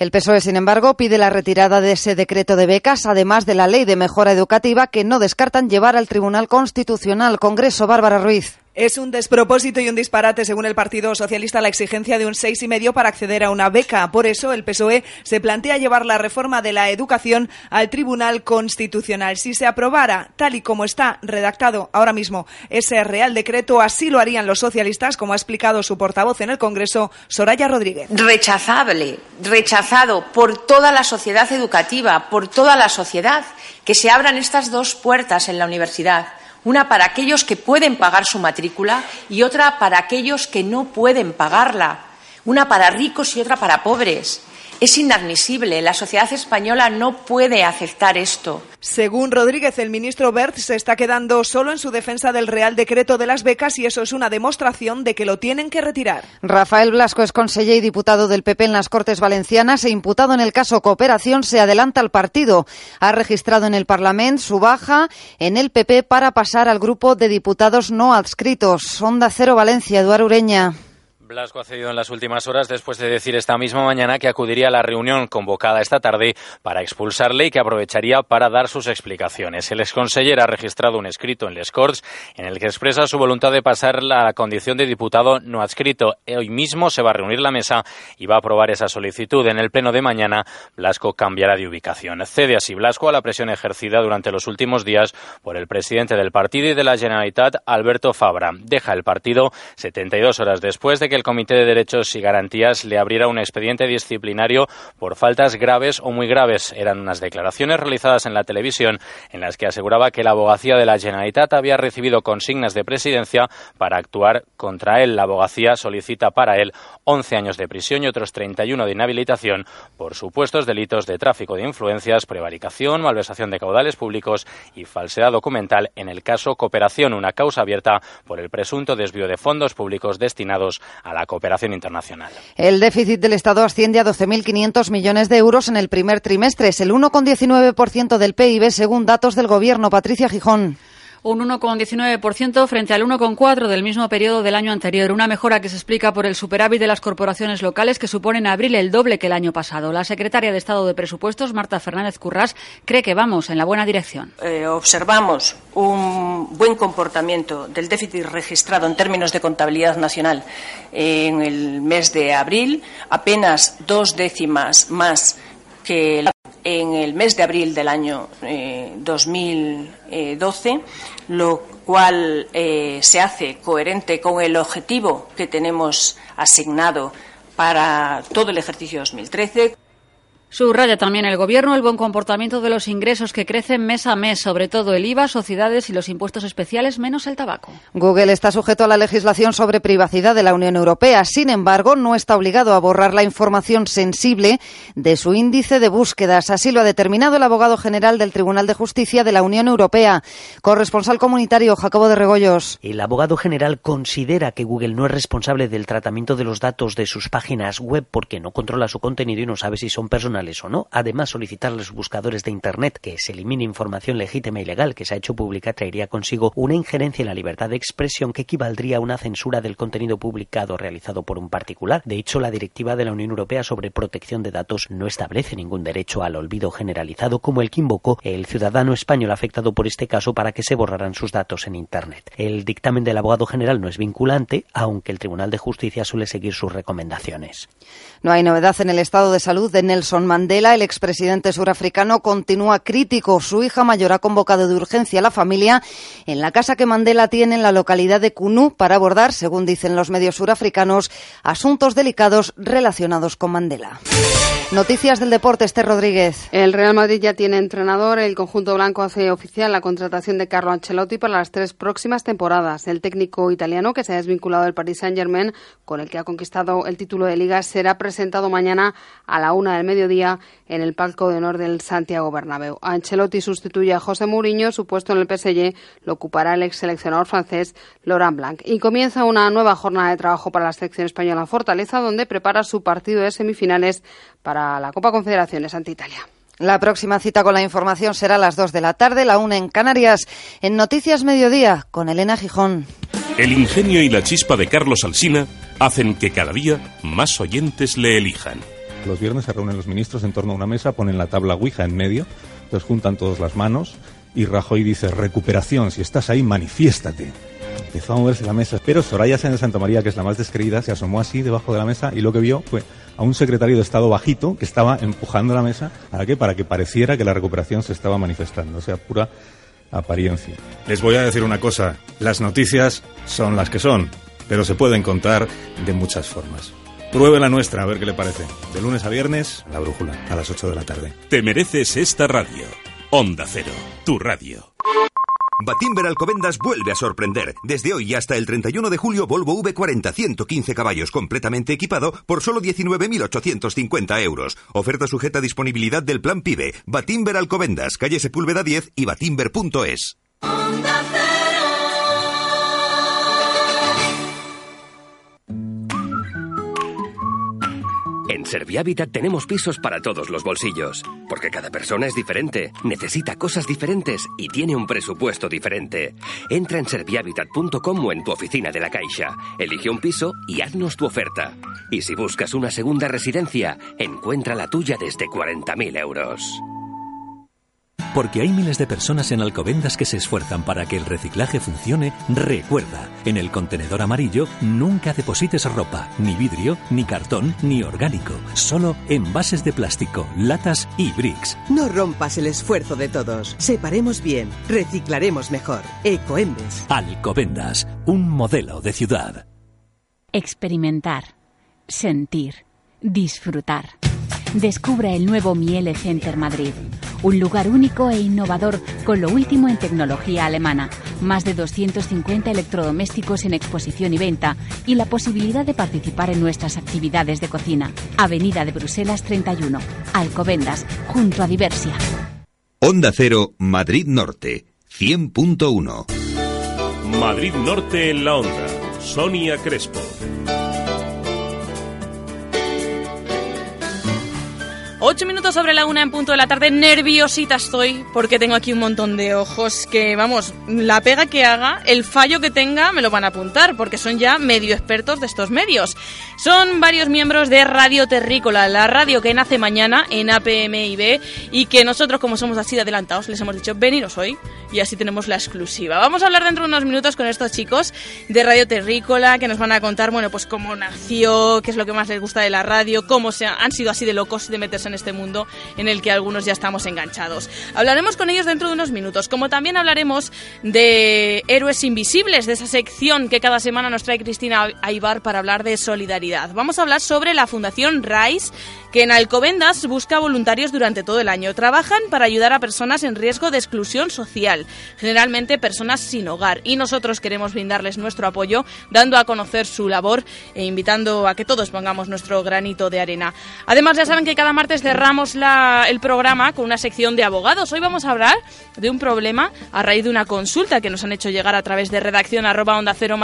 El PSOE, sin embargo, pide la retirada de ese decreto de becas, además de la ley de mejora educativa que no descartan llevar al Tribunal Constitucional. Congreso, Bárbara Ruiz. Es un despropósito y un disparate, según el Partido Socialista, la exigencia de un seis y medio para acceder a una beca. Por eso, el PSOE se plantea llevar la reforma de la educación al Tribunal Constitucional. Si se aprobara, tal y como está redactado ahora mismo ese Real Decreto, así lo harían los socialistas, como ha explicado su portavoz en el Congreso, Soraya Rodríguez. Rechazable, rechazado por toda la sociedad educativa, por toda la sociedad, que se abran estas dos puertas en la universidad una para aquellos que pueden pagar su matrícula y otra para aquellos que no pueden pagarla, una para ricos y otra para pobres. Es inadmisible. La sociedad española no puede aceptar esto. Según Rodríguez, el ministro Bert se está quedando solo en su defensa del Real Decreto de las becas y eso es una demostración de que lo tienen que retirar. Rafael Blasco es conseller y diputado del PP en las Cortes Valencianas e imputado en el caso Cooperación se adelanta al partido. Ha registrado en el Parlamento su baja en el PP para pasar al grupo de diputados no adscritos. Onda Cero Valencia, Eduardo Ureña. Blasco ha cedido en las últimas horas después de decir esta misma mañana que acudiría a la reunión convocada esta tarde para expulsarle y que aprovecharía para dar sus explicaciones. El exconseller ha registrado un escrito en Les Corts en el que expresa su voluntad de pasar la condición de diputado no adscrito. Hoy mismo se va a reunir la mesa y va a aprobar esa solicitud. En el pleno de mañana, Blasco cambiará de ubicación. Cede así Blasco a la presión ejercida durante los últimos días por el presidente del partido y de la Generalitat, Alberto Fabra. Deja el partido 72 horas después de que el Comité de Derechos y Garantías le abriera un expediente disciplinario por faltas graves o muy graves. Eran unas declaraciones realizadas en la televisión en las que aseguraba que la abogacía de la Generalitat había recibido consignas de presidencia para actuar contra él. La abogacía solicita para él 11 años de prisión y otros 31 de inhabilitación por supuestos delitos de tráfico de influencias, prevaricación, malversación de caudales públicos y falsedad documental en el caso Cooperación, una causa abierta por el presunto desvío de fondos públicos destinados a la cooperación internacional. El déficit del Estado asciende a 12.500 millones de euros en el primer trimestre. Es el 1,19% del PIB según datos del Gobierno. Patricia Gijón un 1,19% frente al 1,4% del mismo periodo del año anterior, una mejora que se explica por el superávit de las corporaciones locales que supone en abril el doble que el año pasado. La secretaria de Estado de Presupuestos, Marta Fernández Currás, cree que vamos en la buena dirección. Eh, observamos un buen comportamiento del déficit registrado en términos de contabilidad nacional en el mes de abril, apenas dos décimas más que en el mes de abril del año 2012, eh, lo cual eh, se hace coherente con el objetivo que tenemos asignado para todo el ejercicio 2013. Subraya también el Gobierno el buen comportamiento de los ingresos que crecen mes a mes, sobre todo el IVA, sociedades y los impuestos especiales, menos el tabaco. Google está sujeto a la legislación sobre privacidad de la Unión Europea. Sin embargo, no está obligado a borrar la información sensible de su índice de búsquedas. Así lo ha determinado el abogado general del Tribunal de Justicia de la Unión Europea. Corresponsal comunitario Jacobo de Regoyos. El abogado general considera que Google no es responsable del tratamiento de los datos de sus páginas web porque no controla su contenido y no sabe si son personales no. Además, solicitar a los buscadores de Internet que se elimine información legítima y legal que se ha hecho pública traería consigo una injerencia en la libertad de expresión que equivaldría a una censura del contenido publicado realizado por un particular. De hecho, la Directiva de la Unión Europea sobre protección de datos no establece ningún derecho al olvido generalizado como el que invocó el ciudadano español afectado por este caso para que se borraran sus datos en Internet. El dictamen del abogado general no es vinculante, aunque el Tribunal de Justicia suele seguir sus recomendaciones. No hay novedad en el estado de salud de Nelson Mandela, el expresidente surafricano, continúa crítico. Su hija mayor ha convocado de urgencia a la familia en la casa que Mandela tiene en la localidad de Kunu para abordar, según dicen los medios surafricanos, asuntos delicados relacionados con Mandela. Noticias del deporte, Esther Rodríguez. El Real Madrid ya tiene entrenador. El conjunto blanco hace oficial la contratación de Carlo Ancelotti para las tres próximas temporadas. El técnico italiano, que se ha desvinculado del Paris Saint-Germain, con el que ha conquistado el título de Liga, será presentado mañana a la una del mediodía en el palco de honor del Santiago Bernabéu. Ancelotti sustituye a José Mourinho. Su puesto en el PSG lo ocupará el ex seleccionador francés Laurent Blanc. Y comienza una nueva jornada de trabajo para la selección española Fortaleza, donde prepara su partido de semifinales para la Copa Confederaciones ante Italia. La próxima cita con la información será a las 2 de la tarde, la 1 en Canarias, en Noticias Mediodía, con Elena Gijón. El ingenio y la chispa de Carlos Alsina hacen que cada día más oyentes le elijan. Los viernes se reúnen los ministros en torno a una mesa, ponen la tabla Ouija en medio, entonces juntan todas las manos y Rajoy dice, recuperación, si estás ahí, manifiéstate. Empezó a moverse la mesa, pero Soraya Sáenz de Santa María, que es la más descreída, se asomó así debajo de la mesa y lo que vio fue a un secretario de Estado bajito que estaba empujando la mesa ¿para qué? Para que pareciera que la recuperación se estaba manifestando, o sea, pura apariencia. Les voy a decir una cosa, las noticias son las que son, pero se pueden contar de muchas formas. Pruebe la nuestra, a ver qué le parece. De lunes a viernes, la brújula, a las 8 de la tarde. Te mereces esta radio. Onda Cero, tu radio. Batimber Alcobendas vuelve a sorprender. Desde hoy hasta el 31 de julio, Volvo V40 115 caballos completamente equipado por solo 19.850 euros. Oferta sujeta a disponibilidad del plan PIBE. Batimber Alcobendas, calle Sepúlveda 10 y batimber.es. Servihabitat tenemos pisos para todos los bolsillos, porque cada persona es diferente, necesita cosas diferentes y tiene un presupuesto diferente. Entra en servihabitat.com o en tu oficina de la Caixa, elige un piso y haznos tu oferta. Y si buscas una segunda residencia, encuentra la tuya desde 40.000 euros. Porque hay miles de personas en Alcobendas que se esfuerzan para que el reciclaje funcione, recuerda, en el contenedor amarillo nunca deposites ropa, ni vidrio, ni cartón, ni orgánico, solo envases de plástico, latas y bricks. No rompas el esfuerzo de todos. Separemos bien, reciclaremos mejor. Ecoembes. Alcobendas, un modelo de ciudad. Experimentar, sentir, disfrutar. Descubra el nuevo Miele Center Madrid. Un lugar único e innovador con lo último en tecnología alemana. Más de 250 electrodomésticos en exposición y venta y la posibilidad de participar en nuestras actividades de cocina. Avenida de Bruselas 31, Alcobendas, junto a Diversia. Onda Cero, Madrid Norte, 100.1. Madrid Norte en la onda. Sonia Crespo. Ocho minutos sobre la una en punto de la tarde. Nerviosita estoy porque tengo aquí un montón de ojos que, vamos, la pega que haga, el fallo que tenga, me lo van a apuntar porque son ya medio expertos de estos medios. Son varios miembros de Radio Terrícola, la radio que nace mañana en APMIB y que nosotros, como somos así de adelantados, les hemos dicho veniros hoy y así tenemos la exclusiva. Vamos a hablar dentro de unos minutos con estos chicos de Radio Terrícola que nos van a contar, bueno, pues cómo nació, qué es lo que más les gusta de la radio, cómo se han sido así de locos de meterse este mundo en el que algunos ya estamos enganchados. Hablaremos con ellos dentro de unos minutos, como también hablaremos de Héroes Invisibles, de esa sección que cada semana nos trae Cristina Aibar para hablar de solidaridad. Vamos a hablar sobre la Fundación RISE, que en Alcobendas busca voluntarios durante todo el año. Trabajan para ayudar a personas en riesgo de exclusión social, generalmente personas sin hogar, y nosotros queremos brindarles nuestro apoyo, dando a conocer su labor e invitando a que todos pongamos nuestro granito de arena. Además, ya saben que cada martes cerramos el programa con una sección de abogados. Hoy vamos a hablar de un problema a raíz de una consulta que nos han hecho llegar a través de redacción arroba onda cero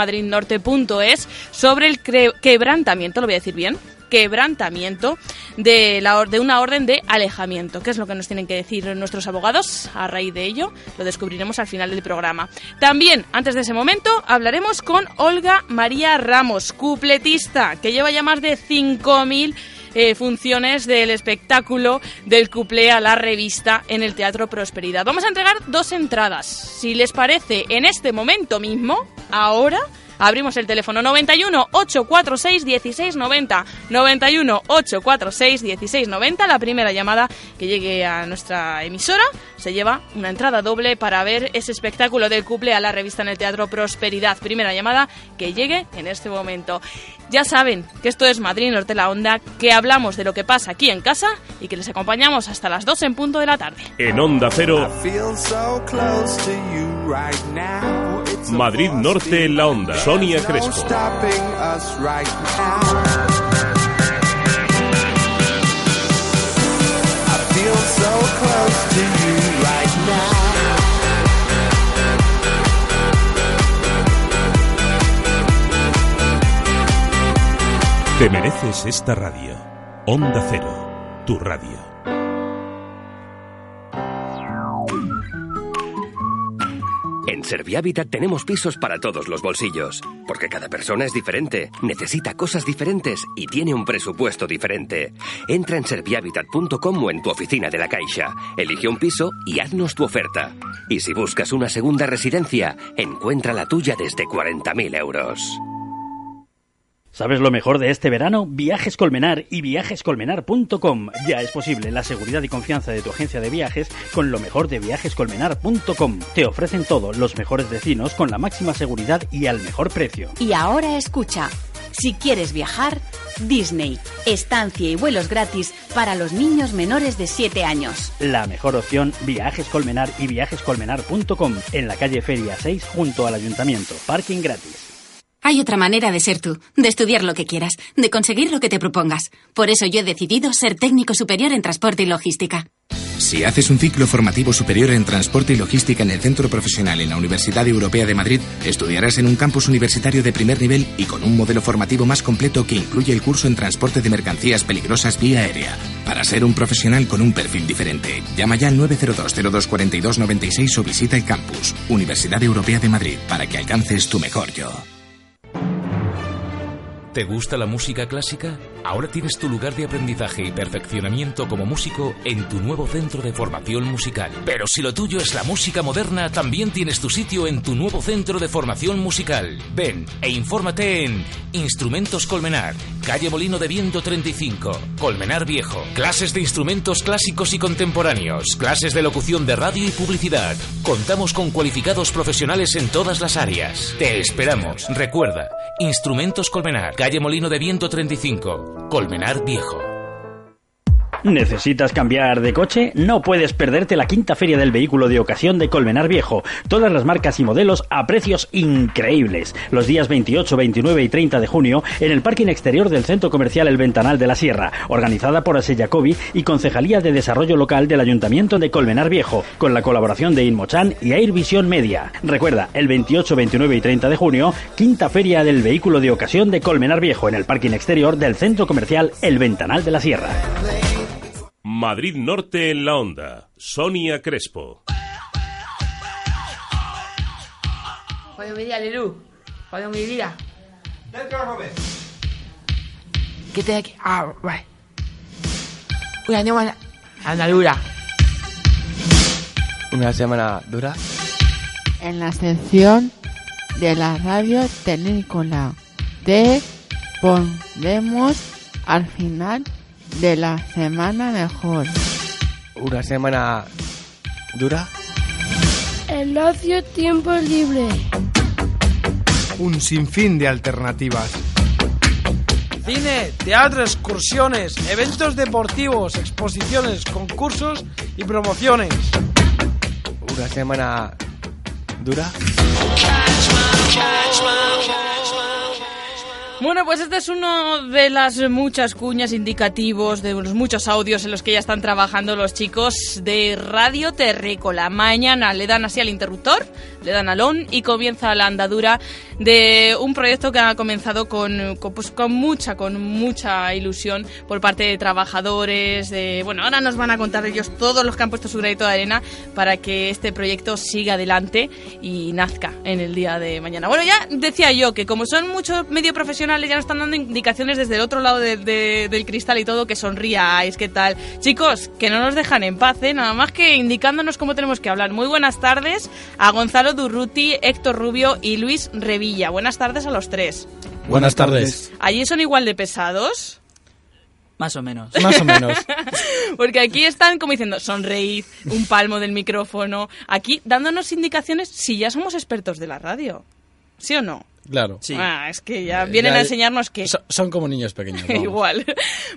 sobre el quebrantamiento, lo voy a decir bien, quebrantamiento de, la, de una orden de alejamiento. ¿Qué es lo que nos tienen que decir nuestros abogados? A raíz de ello, lo descubriremos al final del programa. También, antes de ese momento, hablaremos con Olga María Ramos, cupletista, que lleva ya más de 5.000 eh, funciones del espectáculo del cuplé a la revista en el Teatro Prosperidad. Vamos a entregar dos entradas. Si les parece, en este momento mismo, ahora Abrimos el teléfono 91 846 1690. 91 846 1690. La primera llamada que llegue a nuestra emisora se lleva una entrada doble para ver ese espectáculo del couple a la revista en el Teatro Prosperidad. Primera llamada que llegue en este momento. Ya saben que esto es Madrid Norte la Onda, que hablamos de lo que pasa aquí en casa y que les acompañamos hasta las 2 en punto de la tarde. En Onda Cero. Madrid Norte en la Onda. Sonia Crespo. Te mereces esta radio. Onda Cero, tu radio. En Servihabitat tenemos pisos para todos los bolsillos, porque cada persona es diferente, necesita cosas diferentes y tiene un presupuesto diferente. Entra en servihabitat.com o en tu oficina de la Caixa, elige un piso y haznos tu oferta. Y si buscas una segunda residencia, encuentra la tuya desde 40.000 euros. ¿Sabes lo mejor de este verano? Viajes Colmenar y viajescolmenar.com. Ya es posible la seguridad y confianza de tu agencia de viajes con lo mejor de viajescolmenar.com. Te ofrecen todo, los mejores vecinos con la máxima seguridad y al mejor precio. Y ahora escucha. Si quieres viajar, Disney. Estancia y vuelos gratis para los niños menores de 7 años. La mejor opción, Viajes Colmenar y viajescolmenar.com. En la calle Feria 6 junto al ayuntamiento. Parking gratis. Hay otra manera de ser tú, de estudiar lo que quieras, de conseguir lo que te propongas. Por eso yo he decidido ser técnico superior en transporte y logística. Si haces un ciclo formativo superior en transporte y logística en el Centro Profesional en la Universidad Europea de Madrid, estudiarás en un campus universitario de primer nivel y con un modelo formativo más completo que incluye el curso en transporte de mercancías peligrosas vía aérea. Para ser un profesional con un perfil diferente, llama ya al 902-024296 o visita el campus Universidad Europea de Madrid para que alcances tu mejor yo. ¿Te gusta la música clásica? Ahora tienes tu lugar de aprendizaje y perfeccionamiento como músico en tu nuevo centro de formación musical. Pero si lo tuyo es la música moderna, también tienes tu sitio en tu nuevo centro de formación musical. Ven e infórmate en Instrumentos Colmenar, calle Molino de Viento 35, Colmenar Viejo. Clases de instrumentos clásicos y contemporáneos, clases de locución de radio y publicidad. Contamos con cualificados profesionales en todas las áreas. Te esperamos. Recuerda, Instrumentos Colmenar, calle Molino de Viento 35, Colmenar Viejo. ¿Necesitas cambiar de coche? No puedes perderte la quinta feria del vehículo de ocasión de Colmenar Viejo. Todas las marcas y modelos a precios increíbles. Los días 28, 29 y 30 de junio en el parking exterior del Centro Comercial El Ventanal de la Sierra, organizada por Aseyacobi y Concejalía de Desarrollo Local del Ayuntamiento de Colmenar Viejo, con la colaboración de Inmochan y Airvision Media. Recuerda, el 28, 29 y 30 de junio, quinta feria del vehículo de ocasión de Colmenar Viejo en el parking exterior del Centro Comercial El Ventanal de la Sierra. Madrid Norte en la Onda. Sonia Crespo. Joder mi día, Lelu. Joder mi vida. Dentro, Robert. ¿Qué te aquí? Ah, vale. Una semana andadura. Una semana dura. En la sección de la radio ternícola te pondremos al final de la semana mejor. Una semana dura. El ocio tiempo libre. Un sinfín de alternativas. Cine, teatro, excursiones, eventos deportivos, exposiciones, concursos y promociones. Una semana dura. Bueno, pues este es uno de las muchas cuñas indicativos, de los muchos audios en los que ya están trabajando los chicos de Radio Terrícola. Mañana le dan así al interruptor, le dan al on y comienza la andadura de un proyecto que ha comenzado con, con, pues, con mucha, con mucha ilusión por parte de trabajadores. De, bueno, ahora nos van a contar ellos todos los que han puesto su granito de arena para que este proyecto siga adelante y nazca en el día de mañana. Bueno, ya decía yo que como son muchos medio profesionales ya nos están dando indicaciones desde el otro lado de, de, del cristal y todo que sonríais, qué tal. Chicos, que no nos dejan en paz, ¿eh? nada más que indicándonos cómo tenemos que hablar. Muy buenas tardes a Gonzalo Durruti, Héctor Rubio y Luis Revilla. Buenas tardes a los tres. Buenas tardes. ¿Allí son igual de pesados? Más o menos. Más o menos. [laughs] Porque aquí están como diciendo, sonreír, un palmo del micrófono. Aquí dándonos indicaciones si ya somos expertos de la radio. ¿Sí o no? Claro. Sí. Ah, es que ya vienen ya, a enseñarnos que... Son, son como niños pequeños. [laughs] Igual.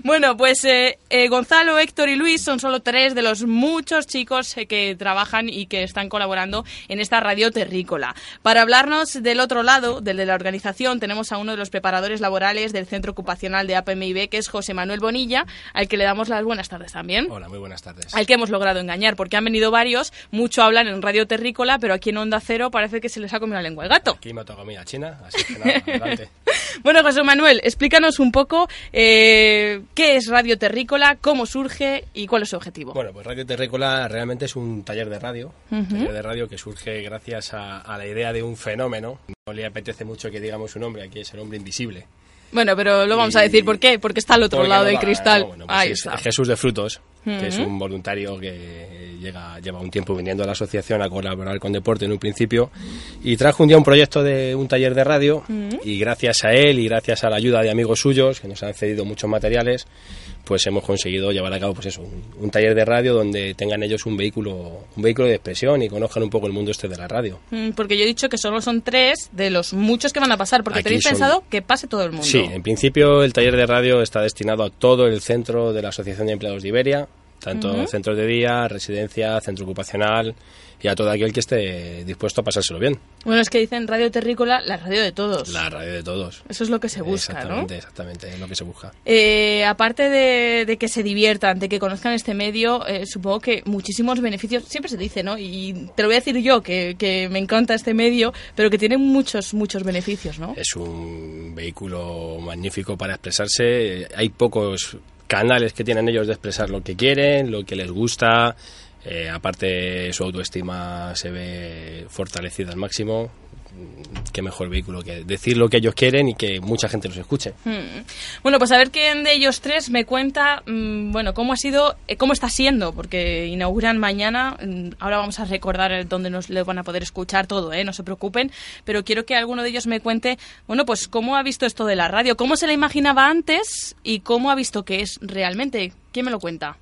Bueno, pues eh, eh, Gonzalo, Héctor y Luis son solo tres de los muchos chicos eh, que trabajan y que están colaborando en esta radio terrícola. Para hablarnos del otro lado, del de la organización, tenemos a uno de los preparadores laborales del Centro Ocupacional de APMIB, que es José Manuel Bonilla, al que le damos las buenas tardes también. Hola, muy buenas tardes. Al que hemos logrado engañar, porque han venido varios, mucho hablan en radio terrícola, pero aquí en Onda Cero parece que se les ha comido la lengua el gato. Aquí me toca comida china, así que nada, adelante. [laughs] bueno, José Manuel, explícanos un poco eh, qué es Radio Terrícola, cómo surge y cuál es su objetivo. Bueno, pues Radio Terrícola realmente es un taller de radio, uh -huh. taller de radio que surge gracias a, a, la idea de un fenómeno. No le apetece mucho que digamos su nombre, aquí es el hombre invisible. Bueno, pero lo vamos y, a decir por qué, porque está al otro lado del cristal. No, bueno, pues Ahí es está. Jesús de Frutos, Uh que es un voluntario que llega, lleva un tiempo viniendo a la asociación a colaborar con deporte en un principio y trajo un día un proyecto de un taller de radio Uh -huh. y gracias a él y gracias a la ayuda de amigos suyos que nos han cedido muchos materiales pues hemos conseguido llevar a cabo pues eso un, un taller de radio donde tengan ellos un vehículo un vehículo de expresión y conozcan un poco el mundo este de la radio Mm, Porque yo he dicho que solo son tres de los muchos que van a pasar, porque Aquí tenéis son- pensado que pase todo el mundo. Sí, en principio el taller de radio está destinado a todo el centro de la Asociación de Empleados de Iberia, tanto Ujú. centros de día, residencia, centro ocupacional y a todo aquel que esté dispuesto a pasárselo bien. Bueno, es que dicen radio terrícola, la radio de todos. La radio de todos. Eso es lo que se busca, ¿no? exactamente, exactamente, es lo que se busca. Eh, aparte de, de que se diviertan, de que conozcan este medio, eh, supongo que muchísimos beneficios, siempre se dice, ¿no? Y te lo voy a decir yo, que, que me encanta este medio, pero que tiene muchos, muchos beneficios, ¿no? Es un vehículo magnífico para expresarse. Hay pocos canales que tienen ellos de expresar lo que quieren, lo que les gusta. Eh, aparte, su autoestima se ve fortalecida al máximo. Qué mejor vehículo que decir lo que ellos quieren y que mucha gente los escuche. Hmm. Bueno, pues a ver quién de ellos tres me cuenta, mm, bueno, cómo ha sido, eh, cómo está siendo, porque inauguran mañana. mm, Ahora vamos a recordar dónde nos le van a poder escuchar todo, ¿eh? No se preocupen. Pero quiero que alguno de ellos me cuente, bueno, pues cómo ha visto esto de la radio, cómo se la imaginaba antes y cómo ha visto que es realmente. ¿Quién me lo cuenta?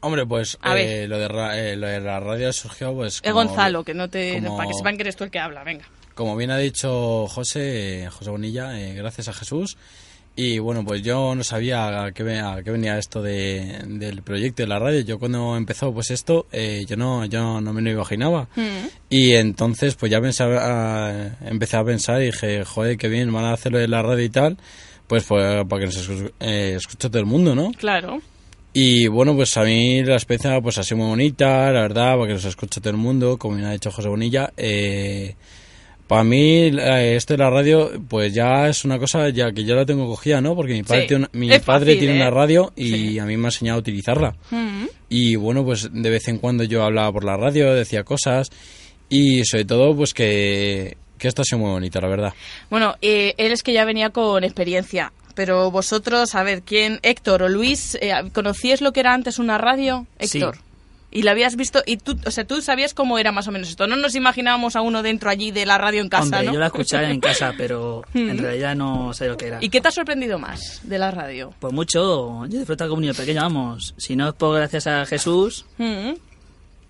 Hombre, pues A ver. eh, lo, de ra- eh, lo de la radio surgió pues Es como- Gonzalo, que no te, como- para que sepan que eres tú el que habla, venga. Como bien ha dicho José, eh, José Bonilla, eh, gracias a Jesús. Y bueno, pues yo no sabía a qué, a qué venía esto de, del proyecto de la radio. Yo cuando empezó pues esto, eh, yo no yo no me lo imaginaba. Y entonces pues ya pensaba, empecé a pensar y dije, joder, qué bien, van a hacerlo de la radio y tal. Pues, pues para que nos escu- eh, escuche todo el mundo, ¿no? Claro. Y bueno, pues a mí la experiencia pues ha sido muy bonita, la verdad, para que nos escuche todo el mundo, como bien ha dicho José Bonilla. Eh, para mí eh, esto de la radio pues ya es una cosa ya que yo la tengo cogida, ¿no? Porque mi padre, Sí, tiene, una- mi padre fácil, tiene ¿eh? una radio y a mí me ha enseñado a utilizarla. Mm. Y bueno, pues de vez en cuando yo hablaba por la radio, decía cosas y sobre todo pues que, que esto ha sido muy bonito, la verdad. Bueno, eh, él es que ya venía con experiencia. Pero vosotros, a ver, ¿quién? Héctor o Luis, eh, ¿conocíais lo que era antes una radio? Sí. Héctor. Y lo habías visto, y tú, o sea, tú sabías cómo era más o menos esto. No nos imaginábamos a uno dentro allí de la radio en casa, Hombre, ¿no? yo la escuchaba en casa, pero [laughs] en Mm. realidad no sé lo que era. ¿Y qué te ha sorprendido más de la radio? Pues mucho, yo disfruto como un niño pequeño, vamos. Si no es por gracias a Jesús, Mm. No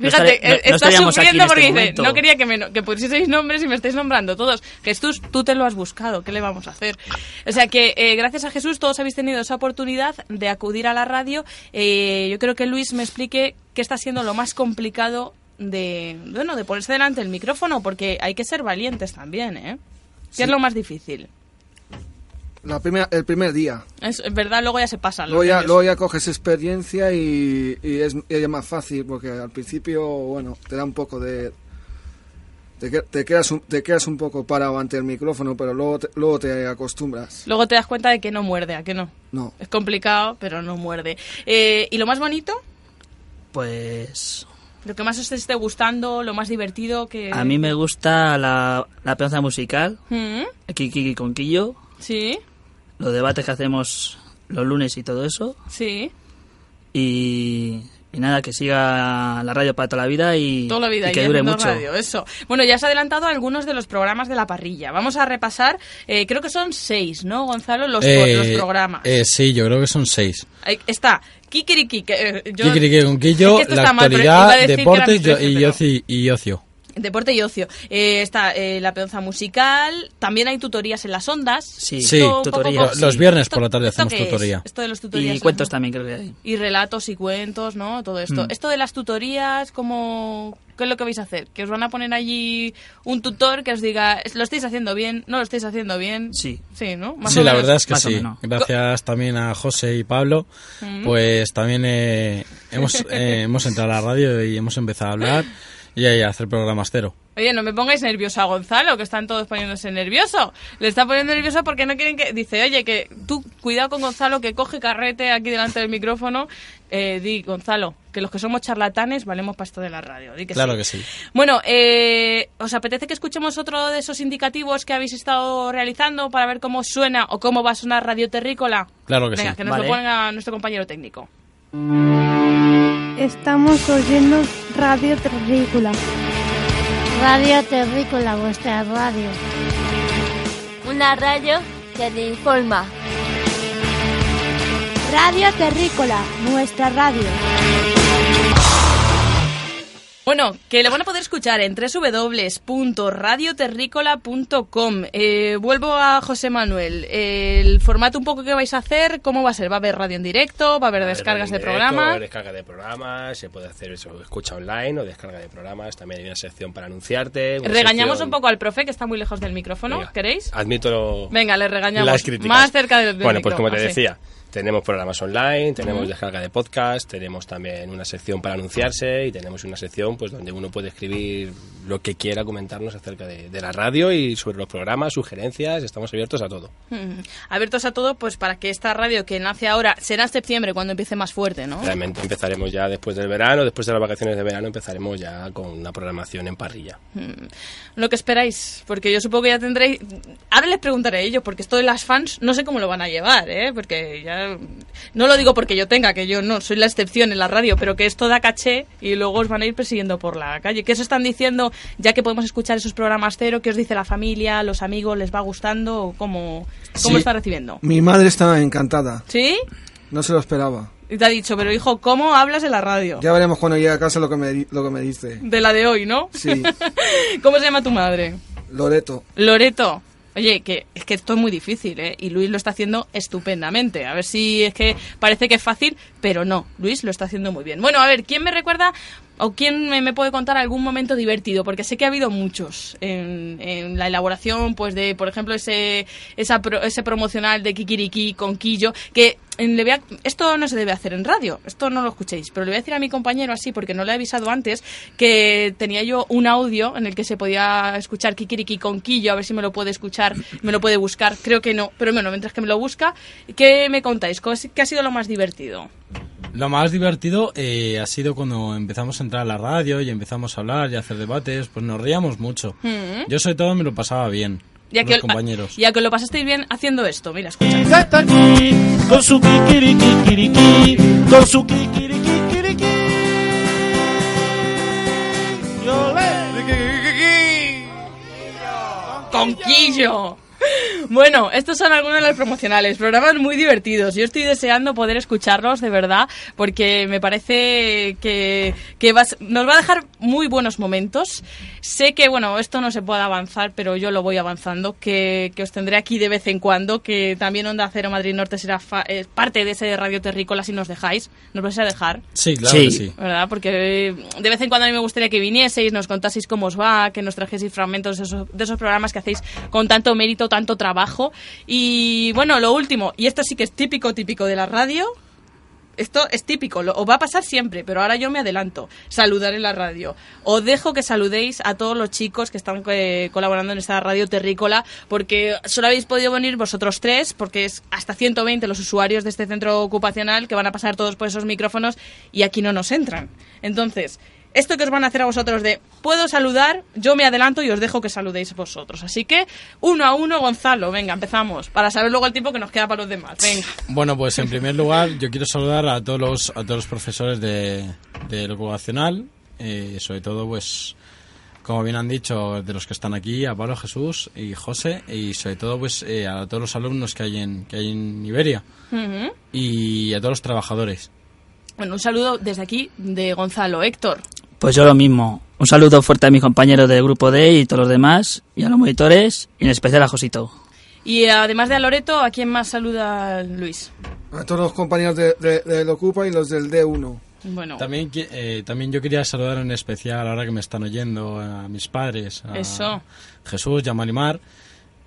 Fíjate, no- eh, no está estaríamos aquí en sufriendo este porque dice, momento. no quería que, me, que pusieseis nombres y me estáis nombrando todos. Jesús, tú te lo has buscado, ¿qué le vamos a hacer? O sea que eh, gracias a Jesús todos habéis tenido esa oportunidad de acudir a la radio. Eh, yo creo que Luis me explique qué está siendo lo más complicado de, bueno, de ponerse delante del micrófono, porque hay que ser valientes también, ¿eh? ¿Qué Sí. es lo más difícil? La primera, el primer día. Es es verdad, luego ya se pasan los Luego ya, luego ya coges experiencia y, y es, y es más fácil porque al principio, bueno, te da un poco de... Te, que- te quedas un, te quedas un poco parado ante el micrófono, pero luego te, luego te acostumbras. Luego te das cuenta de que no muerde, ¿a que no? No. Es complicado, pero no muerde. Eh, ¿Y lo más bonito? pues Lo que más os esté gustando, lo más divertido que... a mí me gusta la, la peonza musical, Mm, Kiki con Quillo, Sí, los debates que hacemos los lunes y todo eso. sí. Y, y nada, que siga la radio para toda la vida y, Toda la vida y que y dure mucho. radio, eso. Bueno, ya has adelantado algunos de los programas de la parrilla. Vamos a repasar, eh, creo que son seis, ¿no, Gonzalo? Los, Eh, los programas. eh, sí, yo creo que son seis. Ahí Está Kikiriki, que eh, yo... Kikiriki con Es Quillo, que [laughs] esto la mal, actualidad, que deportes y, pero- ocio, y ocio. Deporte y ocio. Eh, está eh, la peonza musical, también hay tutorías en las ondas. Sí, poco tutorías. Los viernes por ¿Esto- la tarde hacemos es? tutoría. Esto de los tutorías. Y cuentos también creo que hay. Y relatos y cuentos, ¿no? Todo esto. Mm. Esto de las tutorías, ¿cómo, ¿qué es lo que vais a hacer? Que os van a poner allí un tutor que os diga, lo estáis haciendo bien, no lo estáis haciendo bien. Sí. Sí, ¿no? Más sí, o la menos. verdad es que Más sí. Gracias también a José y Pablo, Mm. pues también eh, hemos, eh, hemos entrado a la radio y hemos empezado a hablar [laughs] y ahí a hacer programas cero. Oye, no me pongáis nervioso a Gonzalo, que están todos poniéndose nervioso. Le está poniendo nervioso porque no quieren que... Dice, oye, que tú, cuidado con Gonzalo, que coge carrete aquí delante del micrófono. Eh, di, Gonzalo, que los que somos charlatanes valemos para esto de la radio. Di que claro sí. que sí. Bueno, eh, ¿os apetece que escuchemos otro de esos indicativos que habéis estado realizando para ver cómo suena o cómo va a sonar Radio Terrícola? Claro que Venga, sí. que nos Vale. lo ponga nuestro compañero técnico. Estamos oyendo Radio Terrícola. Radio Terrícola, vuestra radio. Una radio que te informa. Radio Terrícola, nuestra radio. Bueno, que lo van a poder escuchar en www.radioterrícola.com. Eh, vuelvo a José Manuel. El formato un poco que vais a hacer, ¿cómo va a ser? ¿Va a haber radio en directo? ¿Va a haber descargas de Radio en programa? directo, Descarga de programas, se puede hacer eso, escucha online o descarga de programas. También hay una sección para anunciarte. Regañamos sección- un poco al profe que está muy lejos del micrófono, Venga. ¿queréis? Admito Venga, le regañamos. las críticas. Más cerca del, del Bueno, pues como te así. decía, tenemos programas online, tenemos descarga de podcast, tenemos también una sección para anunciarse y tenemos una sección pues donde uno puede escribir lo que quiera comentarnos acerca de, de la radio y sobre los programas, sugerencias, estamos abiertos a todo. Abiertos a todo, pues para que esta radio que nace ahora será en septiembre cuando empiece más fuerte, ¿no? Realmente empezaremos ya después del verano, después de las vacaciones de verano empezaremos ya con una programación en parrilla. Lo que esperáis, porque yo supongo que ya tendréis. Ahora les preguntaré a ellos, porque esto de las fans no sé cómo lo van a llevar, ¿eh? Porque ya. No lo digo porque yo tenga, que yo no soy la excepción en la radio, pero que esto da caché y luego os van a ir persiguiendo por la calle. ¿Qué os están diciendo, ya que podemos escuchar esos programas cero? ¿Qué os dice la familia, los amigos? ¿Les va gustando? ¿O ¿Cómo, cómo Sí. está recibiendo? Mi madre está encantada. ¿Sí? No se lo esperaba. Y te ha dicho, pero hijo, ¿cómo hablas en la radio? Ya veremos cuando llegue a casa lo que me, lo que me dice. De la de hoy, ¿no? Sí. [laughs] ¿Cómo se llama tu madre? Loreto. Loreto. Oye, que es que esto es muy difícil, ¿eh? Y Luis lo está haciendo estupendamente. A ver si es que parece que es fácil, pero no. Luis lo está haciendo muy bien. Bueno, a ver, ¿quién me recuerda o quién me, puede contar algún momento divertido? Porque sé que ha habido muchos en, en la elaboración, pues de, por ejemplo, ese esa pro- ese promocional de Kikiriki con Quillo, que le voy a- esto no se debe hacer en radio, esto no lo escuchéis, pero le voy a decir a mi compañero así, porque no le he avisado antes, que tenía yo un audio en el que se podía escuchar Kikiriki con Quillo, a ver si me lo puede escuchar, me lo puede buscar, creo que no, pero bueno, mientras que me lo busca, ¿qué me contáis? ¿Qué qué ha sido lo más divertido? Lo más divertido eh, ha sido cuando empezamos a entrar a la radio y empezamos a hablar y a hacer debates, pues nos reíamos mucho. Mm. Yo sobre todo me lo pasaba bien. Ya que, compañeros. ya que lo pasasteis bien haciendo esto, mira, escucha. Con su con su Conquillo. Bueno, estos son algunos de los promocionales, programas muy divertidos. Yo estoy deseando poder escucharlos de verdad porque me parece que, que vas- nos va a dejar muy buenos momentos. Sé que, bueno, esto no se puede avanzar, pero yo lo voy avanzando, que, que os tendré aquí de vez en cuando, que también Onda Cero Madrid Norte será fa- eh, parte de ese Radio Terrícola si nos dejáis. ¿Nos vais a dejar? Sí, claro que sí. ¿Verdad? Porque de vez en cuando a mí me gustaría que vinieseis, nos contaseis cómo os va, que nos trajeseis fragmentos de esos, de esos programas que hacéis con tanto mérito, tanto trabajo. Y bueno, lo último, y esto sí que es típico, típico de la radio. Esto es típico, lo, os va a pasar siempre, pero ahora yo me adelanto. Saludar en la radio. Os dejo que saludéis a todos los chicos que están eh, colaborando en esta radio terrícola, porque solo habéis podido venir vosotros tres, porque es hasta 120 los usuarios de este centro ocupacional que van a pasar todos por esos micrófonos y aquí no nos entran. Entonces, esto que os van a hacer a vosotros de puedo saludar, yo me adelanto y os dejo que saludéis vosotros. Así que uno a uno, Gonzalo, venga, empezamos, para saber luego el tiempo que nos queda para los demás. Venga. Bueno, pues en primer lugar yo quiero saludar a todos los, a todos los profesores de, del ocupacional, eh, sobre todo pues como bien han dicho de los que están aquí, a Pablo Jesús y José y sobre todo pues eh, a todos los alumnos que hay en, que hay en Iberia y a todos los trabajadores. Bueno, un saludo desde aquí de Gonzalo. Héctor. Pues yo lo mismo. Un saludo fuerte a mis compañeros del grupo D y todos los demás, y a los monitores, y en especial a Josito. Y además de a Loreto, ¿a quién más saluda Luis? A todos los compañeros de, de- del Ocupa y los del D1. Bueno, También, eh, también yo quería saludar en especial, ahora que me están oyendo, a mis padres, a Eso. Jesús y a Marimar,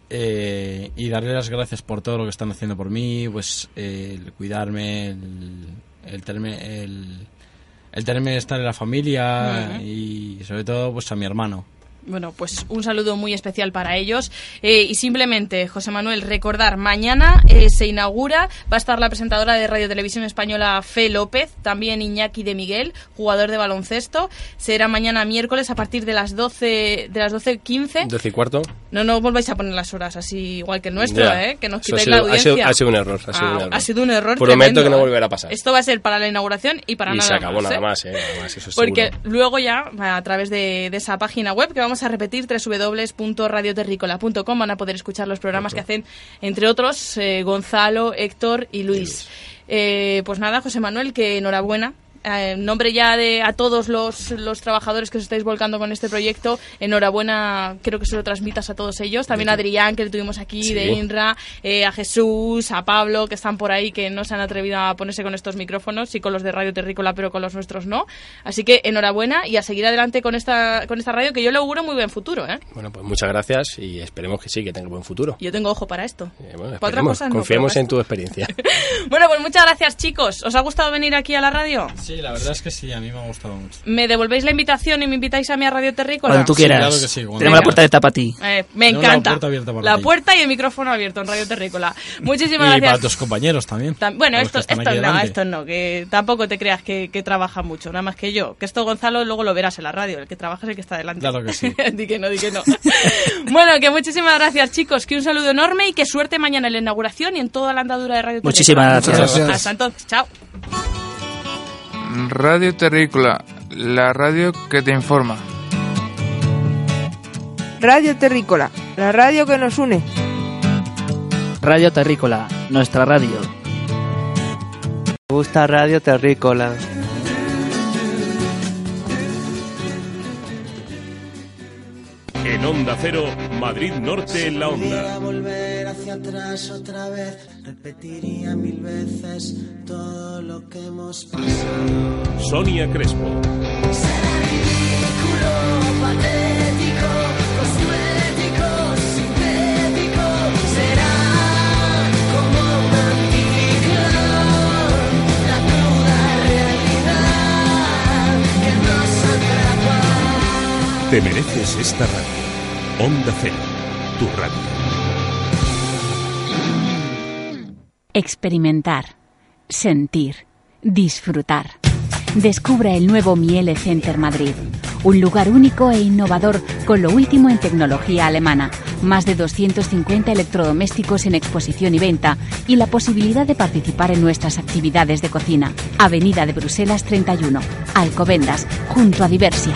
eh, y darle las gracias por todo lo que están haciendo por mí, pues eh, el cuidarme, el, el tenerme, el, el estar en la familia y sobre todo pues a mi hermano. Bueno, pues un saludo muy especial para ellos. Eh, y simplemente, José Manuel, recordar, mañana eh, se inaugura, va a estar la presentadora de Radio Televisión Española, Fe López, también Iñaki de Miguel, jugador de baloncesto. Será mañana miércoles a partir de las 12, de las 12.15. 12 y cuarto. No, no volváis a poner las horas así igual que el nuestro. ¿eh? Que nos sido- la ha audiencia. sido- ha sido un error, ha sido un Ah, error. ha sido un error Prometo tremendo, que no ¿eh? volverá a pasar. Esto va a ser para la inauguración y para y nada se acabó más, nada ¿eh? más, ¿eh? Nada más, eso es Porque seguro. luego ya, a través de, de esa página web que vamos a repetir, www.radioterricola.com, van a poder escuchar los programas que hacen, entre otros, eh, Gonzalo, Héctor y Luis. Eh, pues nada, José Manuel, que enhorabuena. Eh, En nombre ya de a todos los, los trabajadores que os estáis volcando con este proyecto, enhorabuena, creo que se lo transmitas a todos ellos. También a Adrián, que le tuvimos aquí, Sí. de INRA, eh, a Jesús, a Pablo, que están por ahí, que no se han atrevido a ponerse con estos micrófonos, sí con los de Radio Terrícola, pero con los nuestros no. Así que enhorabuena y a seguir adelante con esta, con esta radio, que yo le auguro muy buen futuro. ¿eh? Bueno, pues muchas gracias y esperemos que sí, que tenga buen futuro. Yo tengo ojo para esto. Eh, bueno, Para no, confiemos en tu experiencia. [laughs] Bueno, pues muchas gracias, chicos. ¿Os ha gustado venir aquí a la radio? Sí, la verdad es que sí, a mí me ha gustado mucho. ¿Me devolvéis la invitación y me invitáis a mí a Radio Terrícola? Cuando tú quieras. claro que sí, Tenemos la puerta abierta para ti. Eh, me Tenemos la encanta. puerta abierta para La ti. puerta y el micrófono abierto en Radio Terrícola. [laughs] Muchísimas y gracias. para tus compañeros también. Tam- Bueno, los esto, no, delante. esto no, que tampoco te creas que, que trabaja mucho, nada más que yo. Que esto Gonzalo luego lo verás en la radio, el que trabaja es el que está delante. Claro que sí. [laughs] di que no, di que no. [laughs] bueno, que muchísimas gracias chicos, que un saludo enorme y que suerte mañana en la inauguración y en toda la andadura de Radio Muchísimas Terrícola. gracias. Hasta entonces, chao. Radio Terrícola, la radio que te informa. Radio Terrícola, la radio que nos une. Radio Terrícola, nuestra radio. Me gusta Radio Terrícola. En Onda Cero, Madrid Norte en la Onda. volver hacia atrás otra vez, repetiría mil veces todo lo que hemos pasado. Sonia Crespo. patético, cosmético, sintético, será como un anticiclón, la cruda realidad que nos atrapa. Te mereces esta radio. Onda Cero, tu radio. Experimentar, sentir, disfrutar. Descubra el nuevo Miele Center Madrid, un lugar único e innovador con lo último en tecnología alemana, más de 250 electrodomésticos en exposición y venta y la posibilidad de participar en nuestras actividades de cocina. Avenida de Bruselas 31, Alcobendas, junto a Diversia.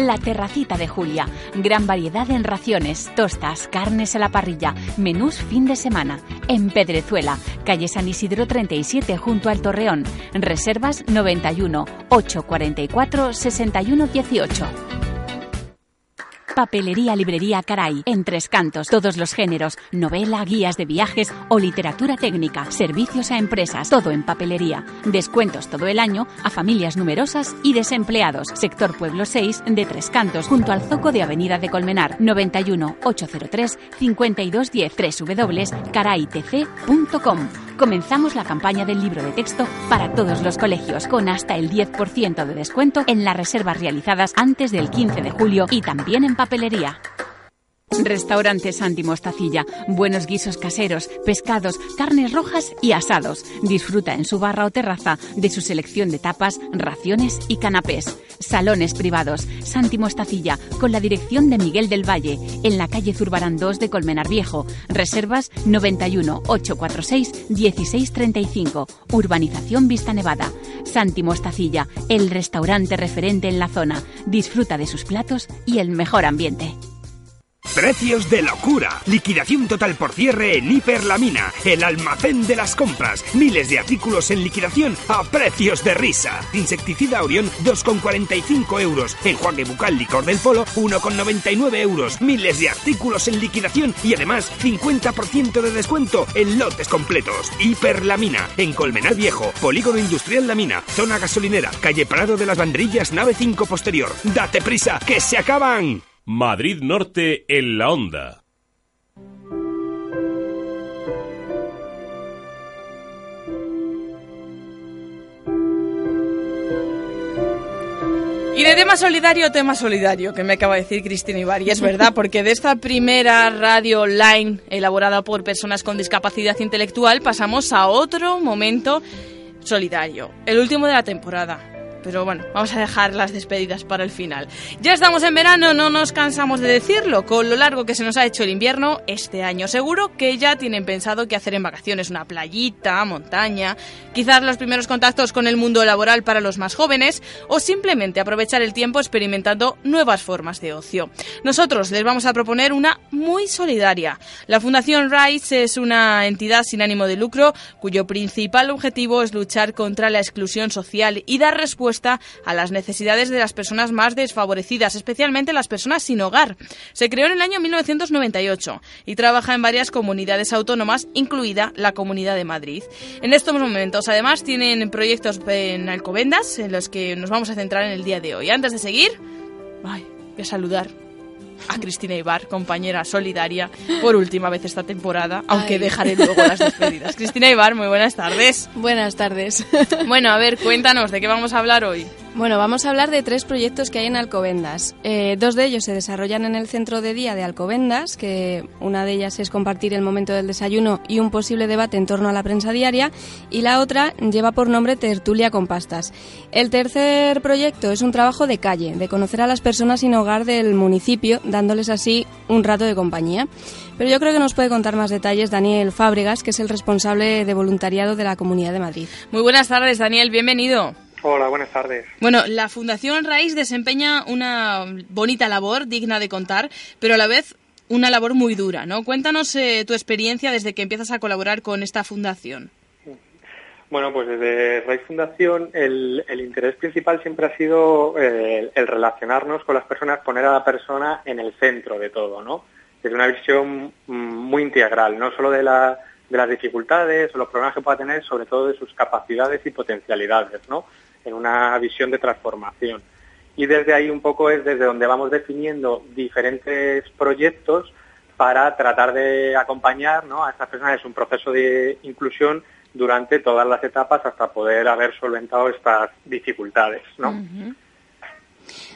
La Terracita de Julia. Gran variedad en raciones, tostas, carnes a la parrilla, menús fin de semana. En Pedrezuela, calle San Isidro 37 junto al Torreón. Reservas 91 844 61 18. Papelería Librería Caray, en Tres Cantos, todos los géneros, novela, guías de viajes o literatura técnica, servicios a empresas, todo en papelería. Descuentos todo el año a familias numerosas y desempleados. Sector Pueblo 6 de Tres Cantos, junto al Zoco de Avenida de Colmenar, 91 803 5210 www.caraitc.com. Comenzamos la campaña del libro de texto para todos los colegios, con hasta el 10% de descuento en las reservas realizadas antes del 15 de julio y también en papelería. Restaurante Santi Mostacilla. Buenos guisos caseros, pescados, carnes rojas y asados. Disfruta en su barra o terraza de su selección de tapas, raciones y canapés. Salones privados. Santi Mostacilla, con la dirección de Miguel del Valle, en la calle Zurbarán 2 de Colmenar Viejo. Reservas 91 846 1635. Urbanización Vista Nevada. Santi Mostacilla, el restaurante referente en la zona. Disfruta de sus platos y el mejor ambiente. Precios de locura. Liquidación total por cierre en Hiperlamina, el almacén de las compras. Miles de artículos en liquidación a precios de risa. Insecticida Orión, 2,45 euros. Enjuague bucal licor del polo, 1,99 euros. Miles de artículos en liquidación y además 50% de descuento en lotes completos. Hiperlamina, en Colmenar Viejo, Polígono Industrial La Mina, zona gasolinera, calle Prado de las Banderillas, nave 5 posterior. Date prisa, que se acaban. Madrid Norte en la onda. Y de tema solidario, tema solidario, que me acaba de decir Cristina Ibar. Y es verdad, porque de esta primera radio online elaborada por personas con discapacidad intelectual pasamos a otro momento solidario, el último de la temporada. Pero bueno, vamos a dejar las despedidas para el final. Ya estamos en verano, no nos cansamos de decirlo. Con lo largo que se nos ha hecho el invierno, este año seguro que ya tienen pensado qué hacer en vacaciones. Una playita, montaña, quizás los primeros contactos con el mundo laboral para los más jóvenes o simplemente aprovechar el tiempo experimentando nuevas formas de ocio. Nosotros les vamos a proponer una muy solidaria. La Fundación RISE es una entidad sin ánimo de lucro cuyo principal objetivo es luchar contra la exclusión social y dar respuesta a las necesidades de las personas más desfavorecidas, especialmente las personas sin hogar. Se creó en el año 1998 y trabaja en varias comunidades autónomas, incluida la Comunidad de Madrid. En estos momentos, además, tienen proyectos en Alcobendas en los que nos vamos a centrar en el día de hoy. Antes de seguir, ay, voy a saludar a Cristina Ibar, compañera solidaria, por última vez esta temporada, aunque Ay. dejaré luego las despedidas. [laughs] Cristina Ibar, muy buenas tardes. Buenas tardes. Bueno, a ver, cuéntanos, ¿de qué vamos a hablar hoy? Bueno, vamos a hablar de tres proyectos que hay en Alcobendas. Eh, dos de ellos se desarrollan en el centro de día de Alcobendas, que una de ellas es compartir el momento del desayuno y un posible debate en torno a la prensa diaria, y la otra lleva por nombre Tertulia con Pastas. El tercer proyecto es un trabajo de calle, de conocer a las personas sin hogar del municipio, dándoles así un rato de compañía. Pero yo creo que nos puede contar más detalles Daniel Fábregas, que es el responsable de voluntariado de la Comunidad de Madrid. Muy buenas tardes, Daniel, bienvenido. Hola, buenas tardes. Bueno, la Fundación Raíz desempeña una bonita labor, digna de contar, pero a la vez una labor muy dura, ¿no? Cuéntanos eh, tu experiencia desde que empiezas a colaborar con esta fundación. Bueno, pues desde Raíz Fundación el, el interés principal siempre ha sido eh, el relacionarnos con las personas, poner a la persona en el centro de todo, ¿no? Desde una visión mm, muy integral, no solo de, la, de las dificultades o los problemas que pueda tener, sobre todo de sus capacidades y potencialidades, ¿no? En una visión de transformación. Y desde ahí un poco es desde donde vamos definiendo diferentes proyectos para tratar de acompañar ¿no? a estas personas. Es un proceso de inclusión durante todas las etapas hasta poder haber solventado estas dificultades. ¿no?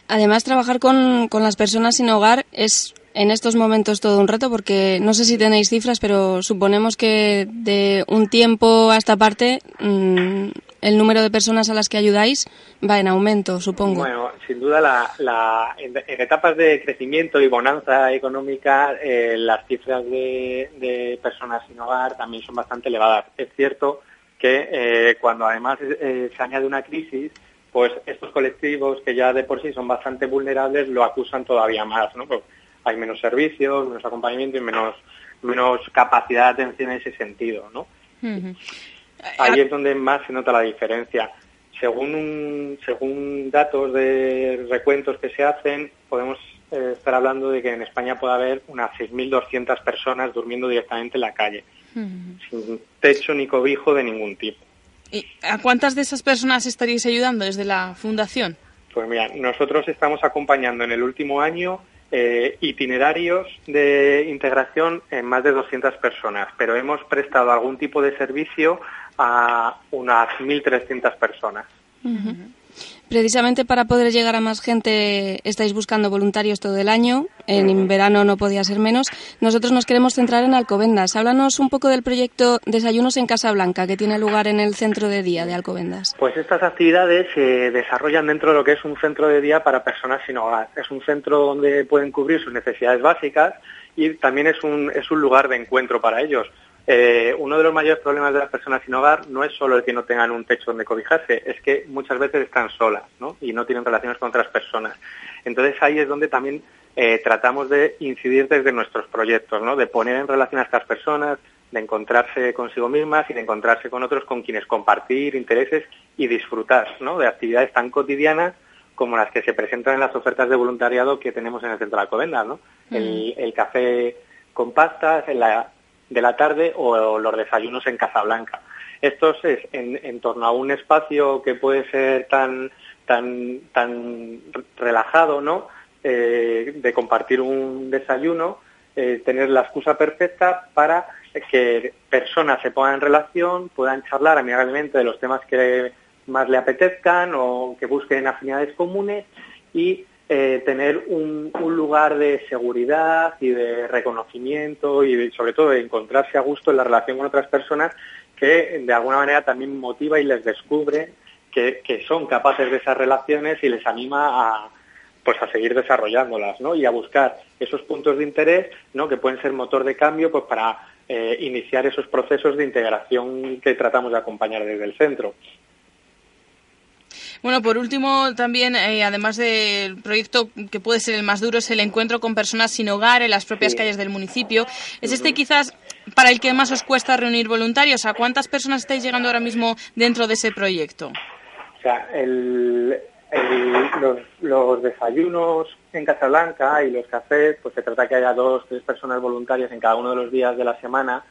Además, trabajar con, con las personas sin hogar es en estos momentos todo un reto porque no sé si tenéis cifras, pero suponemos que de un tiempo a esta parte mm, el número de personas a las que ayudáis va en aumento, supongo. Bueno, sin duda la, la- en, en etapas de crecimiento y bonanza económica eh, las cifras de, de personas sin hogar también son bastante elevadas. Es cierto que eh, cuando además eh, se añade una crisis, pues estos colectivos que ya de por sí son bastante vulnerables lo acusan todavía más, ¿no? Pues hay menos servicios, menos acompañamiento y menos menos capacidad de atención en ese sentido, ¿no? Ahí es donde más se nota la diferencia. Según, un- según datos de recuentos que se hacen, podemos eh, estar hablando de que en España puede haber unas 6.200 personas durmiendo directamente en la calle, sin techo ni cobijo de ningún tipo. ¿Y ¿A cuántas de esas personas estaríais ayudando desde la fundación? Pues mira, nosotros estamos acompañando en el último año eh, itinerarios de integración en más de 200 personas, pero hemos prestado algún tipo de servicio a unas 1.300 personas. Precisamente para poder llegar a más gente estáis buscando voluntarios todo el año. En verano no podía ser menos. Nosotros nos queremos centrar en Alcobendas. Háblanos un poco del proyecto Desayunos en Casa Blanca que tiene lugar en el centro de día de Alcobendas. Pues estas actividades se desarrollan dentro de lo que es un centro de día para personas sin hogar. Es un centro donde pueden cubrir sus necesidades básicas y también es un, es un lugar de encuentro para ellos. Eh, uno de los mayores problemas de las personas sin hogar no es solo el que no tengan un techo donde cobijarse, es que muchas veces están solas ¿no? y no tienen relaciones con otras personas. Entonces ahí es donde también eh, tratamos de incidir desde nuestros proyectos, ¿no? de poner en relación a estas personas, de encontrarse consigo mismas y de encontrarse con otros con quienes compartir intereses y disfrutar ¿no? de actividades tan cotidianas como las que se presentan en las ofertas de voluntariado que tenemos en el Centro de Alcobendas, ¿no? El, el café con pastas en la, de la tarde o los desayunos en Casablanca. Esto es en, torno a un espacio que puede ser tan tan tan relajado, ¿no? Eh, de compartir un desayuno, eh, tener la excusa perfecta para que personas se pongan en relación, puedan charlar amigablemente de los temas que más le apetezcan o que busquen afinidades comunes y eh, tener un, lugar de seguridad y de reconocimiento y sobre todo de encontrarse a gusto en la relación con otras personas que de alguna manera también motiva y les descubre que, que son capaces de esas relaciones y les anima a pues a seguir desarrollándolas ¿no? y a buscar esos puntos de interés ¿no? que pueden ser motor de cambio pues para eh, iniciar esos procesos de integración que tratamos de acompañar desde el centro. Bueno, por último, también, eh, además del proyecto que puede ser el más duro, es el encuentro con personas sin hogar en las propias Sí. calles del municipio. ¿Es este quizás para el que más os cuesta reunir voluntarios? ¿A cuántas personas estáis llegando ahora mismo dentro de ese proyecto? O sea, el- el- los, los desayunos en Casablanca y los cafés, pues se trata que haya dos, tres personas voluntarias en cada uno de los días de la semana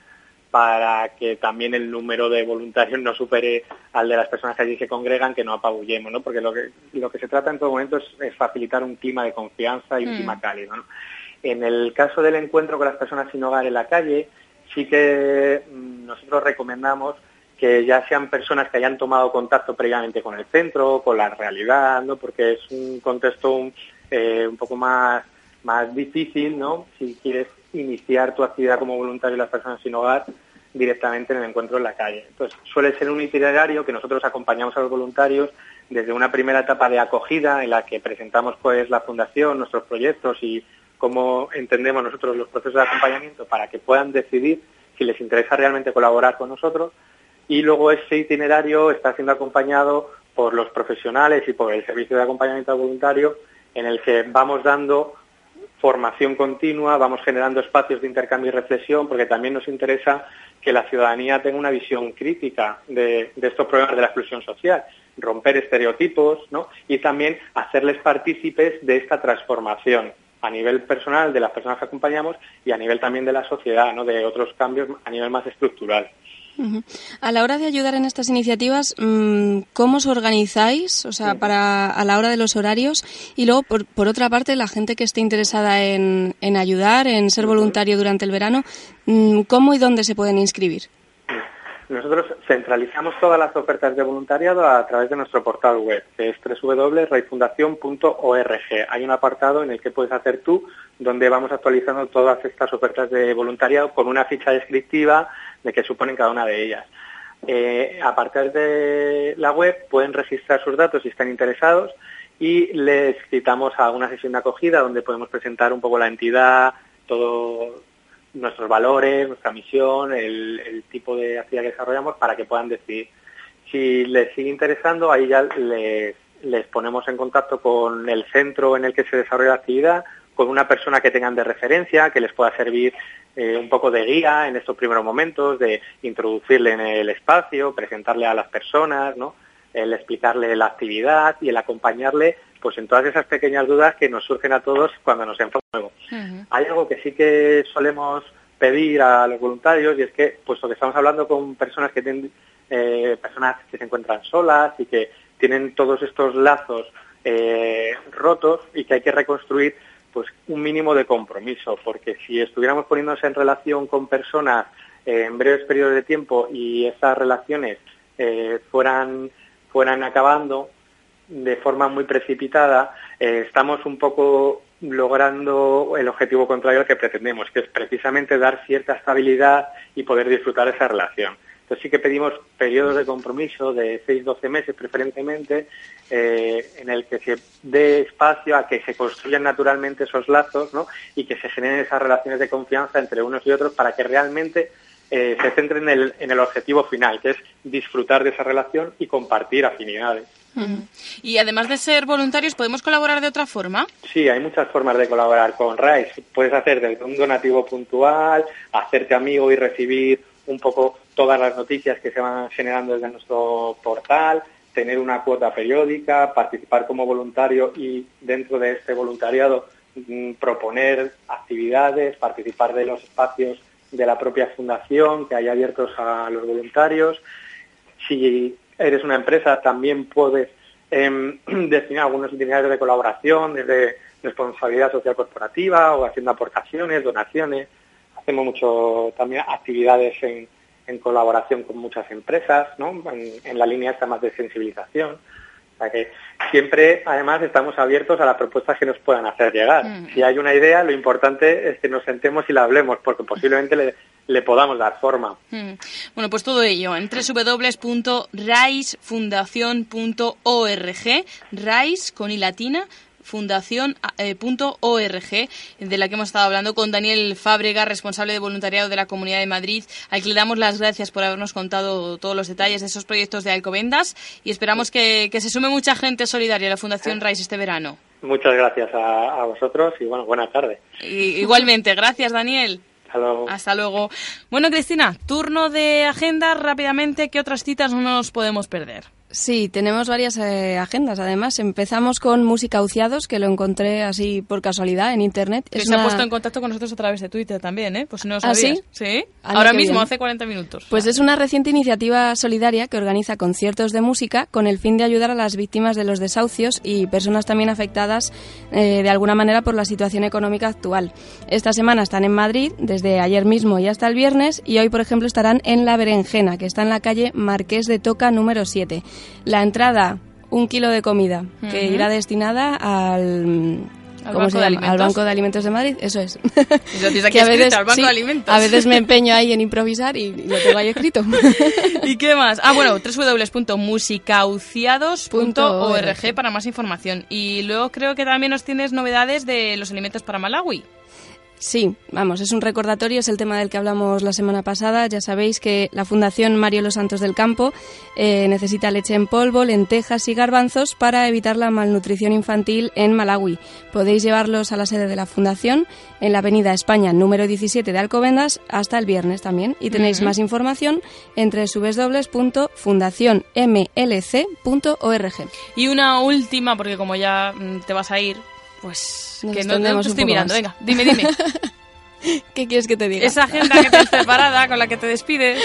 para que también el número de voluntarios no supere al de las personas que allí se congregan, que no apabullemos, ¿no? Porque lo que, lo que se trata en todo momento es, es facilitar un clima de confianza y un Mm. clima cálido, ¿no? En el caso del encuentro con las personas sin hogar en la calle, sí que mm, nosotros recomendamos que ya sean personas que hayan tomado contacto previamente con el centro, con la realidad, ¿no? Porque es un contexto un, eh, un poco más, más difícil, ¿no? Si quieres iniciar tu actividad como voluntario de las personas sin hogar directamente en el encuentro en la calle. Entonces, suele ser un itinerario que nosotros acompañamos a los voluntarios desde una primera etapa de acogida en la que presentamos pues la fundación, nuestros proyectos y cómo entendemos nosotros los procesos de acompañamiento para que puedan decidir si les interesa realmente colaborar con nosotros y luego ese itinerario está siendo acompañado por los profesionales y por el servicio de acompañamiento al voluntario en el que vamos dando formación continua, vamos generando espacios de intercambio y reflexión, porque también nos interesa que la ciudadanía tenga una visión crítica de, estos problemas de la exclusión social, romper estereotipos ¿no? y también hacerles partícipes de esta transformación a nivel personal de las personas que acompañamos y a nivel también de la sociedad, ¿no? de otros cambios a nivel más estructural. A la hora de ayudar en estas iniciativas, mm, ¿cómo os organizáis? O sea, para a la hora de los horarios y luego, por, por otra parte, la gente que esté interesada en, en ayudar, en ser voluntario durante el verano, mm, ¿cómo y dónde se pueden inscribir? Nosotros centralizamos todas las ofertas de voluntariado a través de nuestro portal web, que es www.raifundación.org. Hay un apartado en el que puedes hacer tú, donde vamos actualizando todas estas ofertas de voluntariado con una ficha descriptiva de qué suponen cada una de ellas. Eh, a partir de la web pueden registrar sus datos si están interesados y les citamos a una sesión de acogida donde podemos presentar un poco la entidad, todos nuestros valores, nuestra misión, el, tipo de actividad que desarrollamos para que puedan decidir. Si les sigue interesando, ahí ya les, les ponemos en contacto con el centro en el que se desarrolla la actividad, con una persona que tengan de referencia, que les pueda servir eh, un poco de guía en estos primeros momentos, de introducirle en el espacio, presentarle a las personas, ¿no? El explicarle la actividad y el acompañarle pues en todas esas pequeñas dudas que nos surgen a todos cuando nos enfocamos. Uh Hay algo que sí que solemos pedir a los voluntarios y es que, puesto que estamos hablando con personas que tienen, eh, personas que se encuentran solas y que tienen todos estos lazos eh, rotos y que hay que reconstruir, pues un mínimo de compromiso, porque si estuviéramos poniéndonos en relación con personas eh, en breves periodos de tiempo y esas relaciones fueran fueran acabando de forma muy precipitada, eh, estamos un poco logrando el objetivo contrario al que pretendemos, que es precisamente dar cierta estabilidad y poder disfrutar esa relación. Entonces sí que pedimos periodos de compromiso de 6-12 meses preferentemente, eh, en el que se dé espacio a que se construyan naturalmente esos lazos ¿no? y que se generen esas relaciones de confianza entre unos y otros para que realmente eh, se centre en el, en el objetivo final, que es disfrutar de esa relación y compartir afinidades. Y además de ser voluntarios, ¿podemos colaborar de otra forma? Sí, hay muchas formas de colaborar con RISE. Puedes hacer desde un donativo puntual, hacerte amigo y recibir un poco todas las noticias que se van generando desde nuestro portal, tener una cuota periódica, participar como voluntario y dentro de este voluntariado mm, proponer actividades, participar de los espacios de la propia fundación que hay abiertos a los voluntarios. Si eres una empresa, también puedes [clears throat] eh, definir algunos itinerarios de colaboración, desde responsabilidad social corporativa o haciendo aportaciones, donaciones. Hacemos mucho también actividades en, en colaboración con muchas empresas, ¿no? en, en la línea esta más de sensibilización. O sea que siempre, además, estamos abiertos a las propuestas que nos puedan hacer llegar. Mm. Si hay una idea, lo importante es que nos sentemos y la hablemos, porque posiblemente le, le podamos dar forma. Mm. Bueno, pues todo ello en www.raisfundación.org, RAIS con i latina, fundación.org, de la que hemos estado hablando con Daniel Fábrega, responsable de voluntariado de la Comunidad de Madrid, al que le damos las gracias por habernos contado todos los detalles de esos proyectos de Alcobendas y esperamos que, que se sume mucha gente solidaria a la Fundación RAIS este verano. Muchas gracias a, a vosotros y bueno, buenas tardes. Igualmente, gracias Daniel. Hasta luego. Bueno, Cristina, turno de agenda rápidamente. ¿Qué otras citas no nos podemos perder? Sí, tenemos varias eh, agendas. Además, empezamos con Música Uciados, que lo encontré así por casualidad en internet. Que Es se una- ha puesto en contacto con nosotros a través de Twitter también, ¿eh? Pues si no lo ¿Ah, sabías. sí? Anda, Ahora mismo, bien. hace 40 minutos. Pues es una reciente iniciativa solidaria que organiza conciertos de música con el fin de ayudar a las víctimas de los desahucios y personas también afectadas eh, de alguna manera por la situación económica actual. Esta semana están en Madrid, desde ayer mismo y hasta el viernes, y hoy, por ejemplo, estarán en La Berenjena, que está en la calle Marqués de Toca número 7. La entrada, un kilo de comida, que irá destinada al... Al ¿Cómo Banco se de llama? Alimentos. Al Banco de Alimentos de Madrid, eso es. Y lo tienes aquí [laughs] Que a escrito, veces- al Banco sí, de Alimentos. A veces me empeño ahí en [laughs] improvisar y lo tengo ahí escrito. [laughs] ¿Y qué más? Ah, bueno, www.musicauciados.org para más información. Y luego creo que también nos tienes novedades de los alimentos para Malawi. Sí, vamos, es un recordatorio, es el tema del que hablamos la semana pasada. Ya sabéis que la Fundación Mario Los Santos del Campo eh, necesita leche en polvo, lentejas y garbanzos para evitar la malnutrición infantil en Malawi. Podéis llevarlos a la sede de la Fundación en la Avenida España número 17 de Alcobendas hasta el viernes también. Y tenéis más información en www.fundacionmlc.org. Y una última, porque como ya mm, te vas a ir, pues Nos que no, no te estoy mirando. más. Venga, dime, dime. [laughs] ¿Qué quieres que te diga? Esa agenda que tienes preparada, con la que te despides.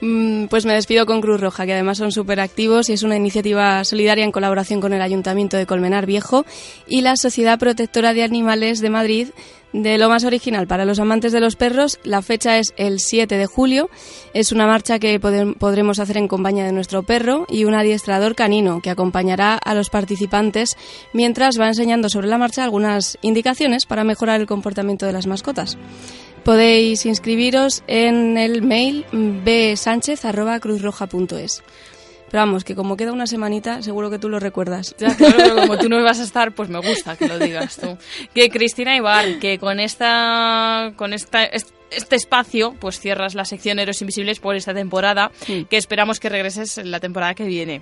Mm, Pues me despido con Cruz Roja, que además son súper activos y es una iniciativa solidaria en colaboración con el Ayuntamiento de Colmenar Viejo y la Sociedad Protectora de Animales de Madrid. De lo más original para los amantes de los perros, la fecha es el 7 de julio. Es una marcha que podremos hacer en compañía de nuestro perro y un adiestrador canino que acompañará a los participantes mientras va enseñando sobre la marcha algunas indicaciones para mejorar el comportamiento de las mascotas. Podéis inscribiros en el mail bsanchez.cruzroja.es. Pero vamos, que como queda una semanita, seguro que tú lo recuerdas. Ya, claro, pero como tú no vas a estar, pues me gusta que lo digas tú. Que Cristina Ibar, que con esta, con esta, est- este espacio, pues cierras la sección Héroes Invisibles por esta temporada, que esperamos que regreses la temporada que viene.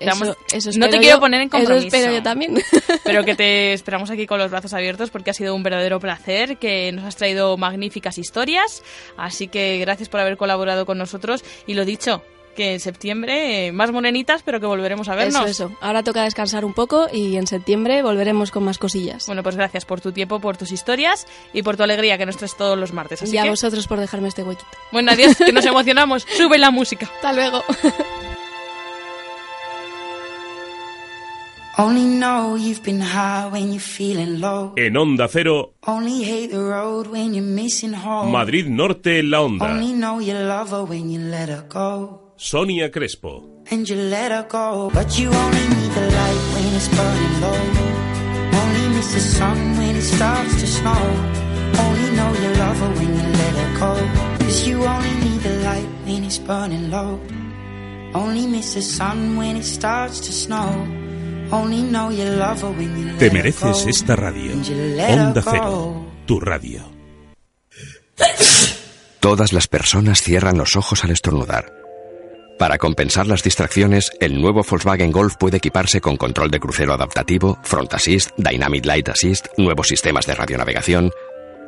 Eso- eso no te espero quiero yo, poner en eso compromiso. espero yo también. [laughs] Pero que te esperamos aquí con los brazos abiertos porque ha sido un verdadero placer, que nos has traído magníficas historias. Así que gracias por haber colaborado con nosotros. Y lo dicho, que en septiembre eh, más morenitas, pero que volveremos a vernos. Eso, eso. Ahora toca descansar un poco y en septiembre volveremos con más cosillas. Bueno, pues gracias por tu tiempo, por tus historias y por tu alegría que nos traes todos los martes. Así y a que, vosotros por dejarme este huequito. bueno, adiós, que nos [laughs] emocionamos. Sube la música. Hasta luego. [laughs] Only know you've been high when you're feeling low. En Onda Cero, Only hate the road when you're missing home. Madrid Norte en la Onda. Sonia Crespo. And you let her go. But you only need the light when it's burning low. Only miss the sun when it starts to snow. Only know you love her when you let her go. Cause you only need the light when it's burning low. Only miss the sun when it starts to snow. Only know you love her when you let Te her mereces go. esta radio. Onda. Cero, tu radio. Todas las personas cierran los ojos al estornudar. Para compensar las distracciones, el nuevo Volkswagen Golf puede equiparse con control de crucero adaptativo, Front Assist, Dynamic Light Assist, nuevos sistemas de radionavegación.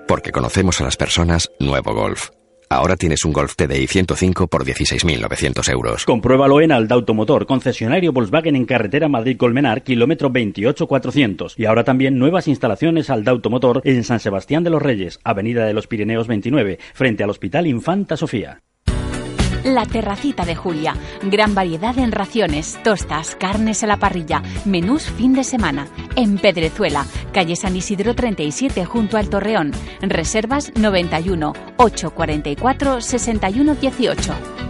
Porque conocemos a las personas, nuevo Golf. Ahora tienes un Golf TDI 105 por 16.900 euros. Compruébalo en Alda Automotor, concesionario Volkswagen en carretera Madrid-Colmenar, kilómetro 28400. Y ahora también nuevas instalaciones Alda Automotor en San Sebastián de los Reyes, avenida de los Pirineos 29, frente al Hospital Infanta Sofía. La Terracita de Julia. Gran variedad en raciones, tostas, carnes a la parrilla, menús fin de semana. En Pedrezuela, calle San Isidro 37 junto al Torreón. Reservas 91 844 61 18.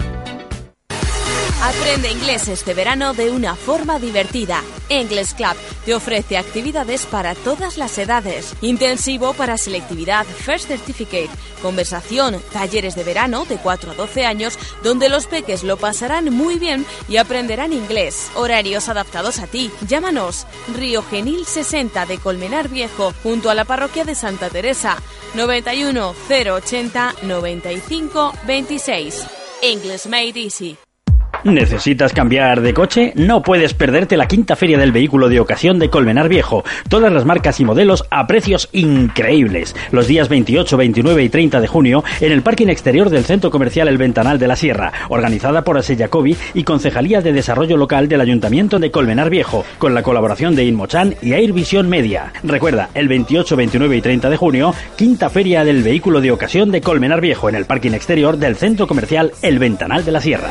Aprende inglés este verano de una forma divertida. English Club te ofrece actividades para todas las edades. Intensivo para selectividad, First Certificate, conversación, talleres de verano de 4 a 12 años donde los peques lo pasarán muy bien y aprenderán inglés. Horarios adaptados a ti. Llámanos Río Genil 60 de Colmenar Viejo junto a la parroquia de Santa Teresa. 91 080 95 26. English Made Easy. ¿Necesitas cambiar de coche? No puedes perderte la quinta feria del vehículo de ocasión de Colmenar Viejo. Todas las marcas y modelos a precios increíbles. Los días 28, 29 y 30 de junio en el parking exterior del Centro Comercial El Ventanal de la Sierra, organizada por Aseyacobi y Concejalía de Desarrollo Local del Ayuntamiento de Colmenar Viejo, con la colaboración de Inmochan y Airvision Media. Recuerda, el 28, 29 y 30 de junio, quinta feria del vehículo de ocasión de Colmenar Viejo en el parking exterior del Centro Comercial El Ventanal de la Sierra.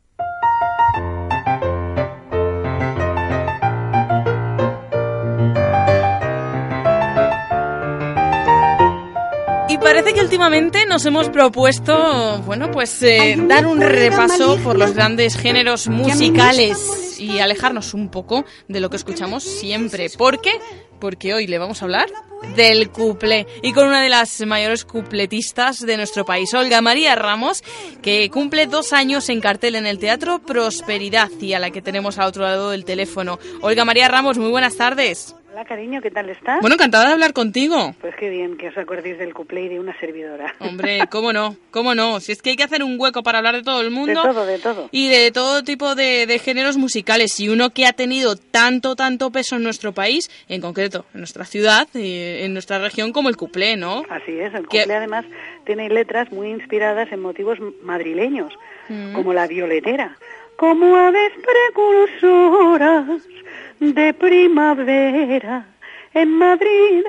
Parece que últimamente nos hemos propuesto, bueno, pues eh, dar un repaso por los grandes géneros musicales y alejarnos un poco de lo que escuchamos siempre. ¿Por qué? Porque hoy le vamos a hablar del cuplé y con una de las mayores cupletistas de nuestro país, Olga María Ramos, que cumple dos años en cartel en el Teatro Prosperidad y a la que tenemos al otro lado del teléfono. Olga María Ramos, muy buenas tardes. Hola, cariño, ¿qué tal estás? Bueno, encantada de hablar contigo. Pues qué bien que os acordéis del cuplé y de una servidora. Hombre, [laughs] cómo no, cómo no. Si es que hay que hacer un hueco para hablar de todo el mundo. De todo, de todo. Y de todo tipo de, de géneros musicales. Y uno que ha tenido tanto, tanto peso en nuestro país, en concreto en nuestra ciudad, y en nuestra región, como el cuplé, ¿no? Así es, el Que- cuplé además tiene letras muy inspiradas en motivos madrileños, Mm. como la violetera. Como aves precursoras de primavera, en Madrid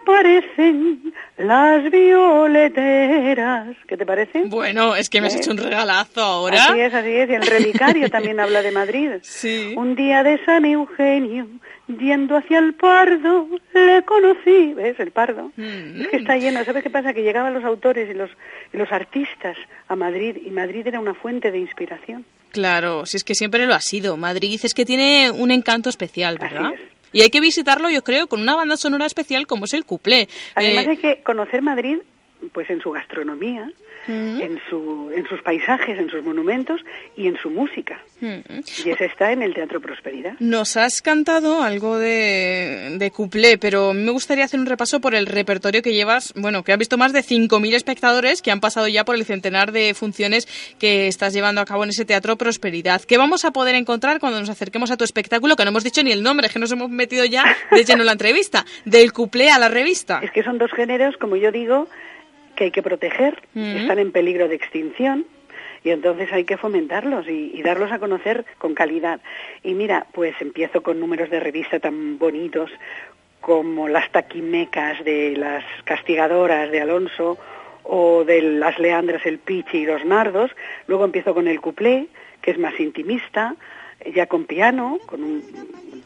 aparecen las violeteras. ¿Qué te parece? Bueno, es que me has ¿Eh? hecho un regalazo ahora. Así es, así es. Y el relicario [laughs] también habla de Madrid. Sí. Un día de San Eugenio, yendo hacia el Pardo, le conocí. ¿Ves? El Pardo. Mm. Es que está lleno. ¿Sabes qué pasa? Que llegaban los autores y los, y los artistas a Madrid y Madrid era una fuente de inspiración. Claro, si es que siempre lo ha sido. Madrid es que tiene un encanto especial, ¿verdad? Y hay que visitarlo, yo creo, con una banda sonora especial como es el cuplé. Además Eh, hay que conocer Madrid pues en su gastronomía, en, su, en sus paisajes, en sus monumentos y en su música. mm. Y ese está en el Teatro Prosperidad. Nos has cantado algo de, de cuplé, pero me gustaría hacer un repaso por el repertorio que llevas, bueno, que has visto más de 5.000 espectadores que han pasado ya por el centenar de funciones que estás llevando a cabo en ese Teatro Prosperidad. ¿Qué vamos a poder encontrar cuando nos acerquemos a tu espectáculo? Que no hemos dicho ni el nombre, es que nos hemos metido ya de lleno en la entrevista, del cuplé a la revista. Es que son dos géneros, como yo digo, que hay que proteger, están en peligro de extinción y entonces hay que fomentarlos y, y darlos a conocer con calidad. Y mira, pues empiezo con números de revista tan bonitos como las taquimecas de las castigadoras de Alonso o de las leandras, el pichi y los nardos. Luego empiezo con el cuplé, que es más intimista, ya con piano, con un,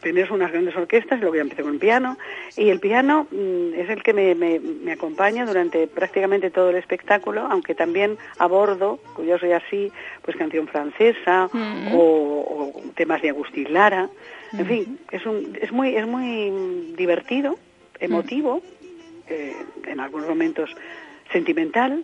primero son unas grandes orquestas, luego ya empecé con piano, y el piano mm, es el que me, me- me acompaña durante prácticamente todo el espectáculo, aunque también abordo, pues yo soy así, pues canción francesa o, o temas de Agustín Lara, en fin, es, un, es, muy, es muy divertido, emotivo, eh, en algunos momentos sentimental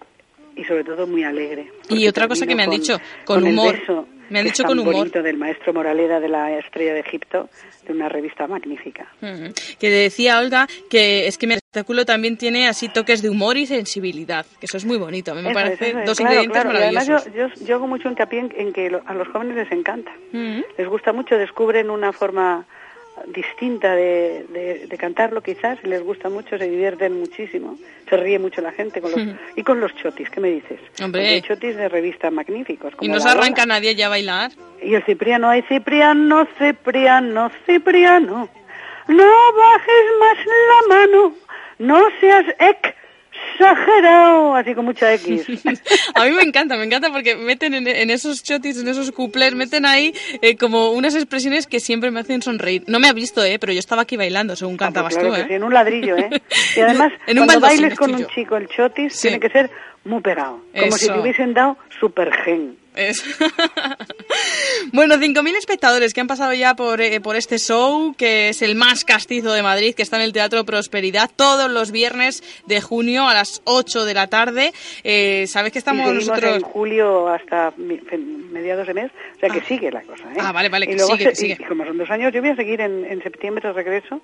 y sobre todo muy alegre. Y otra cosa que me han dicho, con el humor. beso Me han que dicho con humor. bonito del maestro Moraleda de la Estrella de Egipto, de una revista magnífica. Mm. Que decía Olga que es que mi espectáculo también tiene así toques de humor y sensibilidad, que eso es muy bonito. A mí me Eso es, parece eso es, dos claro, ingredientes claro. Maravillosos. yo, yo, yo hago mucho hincapié en, en que lo- a los jóvenes les encanta. Mm. Les gusta mucho, descubren una forma distinta de, de- de cantarlo quizás, y les gusta mucho, se divierten muchísimo, se ríe mucho la gente con los, Mm. y con los chotis, ¿qué me dices? Hombre. Hay chotis de revista magníficos. Y como no se arranca nadie ya a bailar. Y el Cipriano, ay Cipriano, Cipriano, Cipriano, no bajes más la mano, no seas exagerado, así con mucha X. [laughs] A mí me encanta, me encanta porque meten en, en esos chotis, en esos cuplés, meten ahí eh, como unas expresiones que siempre me hacen sonreír. No me ha visto, ¿eh? Pero yo estaba aquí bailando, según cantabas Claro tú, ¿eh? sí, en un ladrillo, ¿eh? [laughs] Y además, En un cuando bailes con un chico el chotis, Sí. tiene que ser muy pegado, como si te hubiesen dado super gen. Es- [laughs] bueno, 5.000 espectadores que han pasado ya por, eh, por este show, que es el más castizo de Madrid, que está en el Teatro Prosperidad, todos los viernes de junio a las 8 de la tarde. Eh, ¿Sabes que estamos y nosotros...? en julio hasta mediados de mes, o sea que sigue la cosa, ¿eh? Ah, vale, vale, y que luego sigue, se- que sigue. Y, como son dos años, yo voy a seguir en, en septiembre de regreso,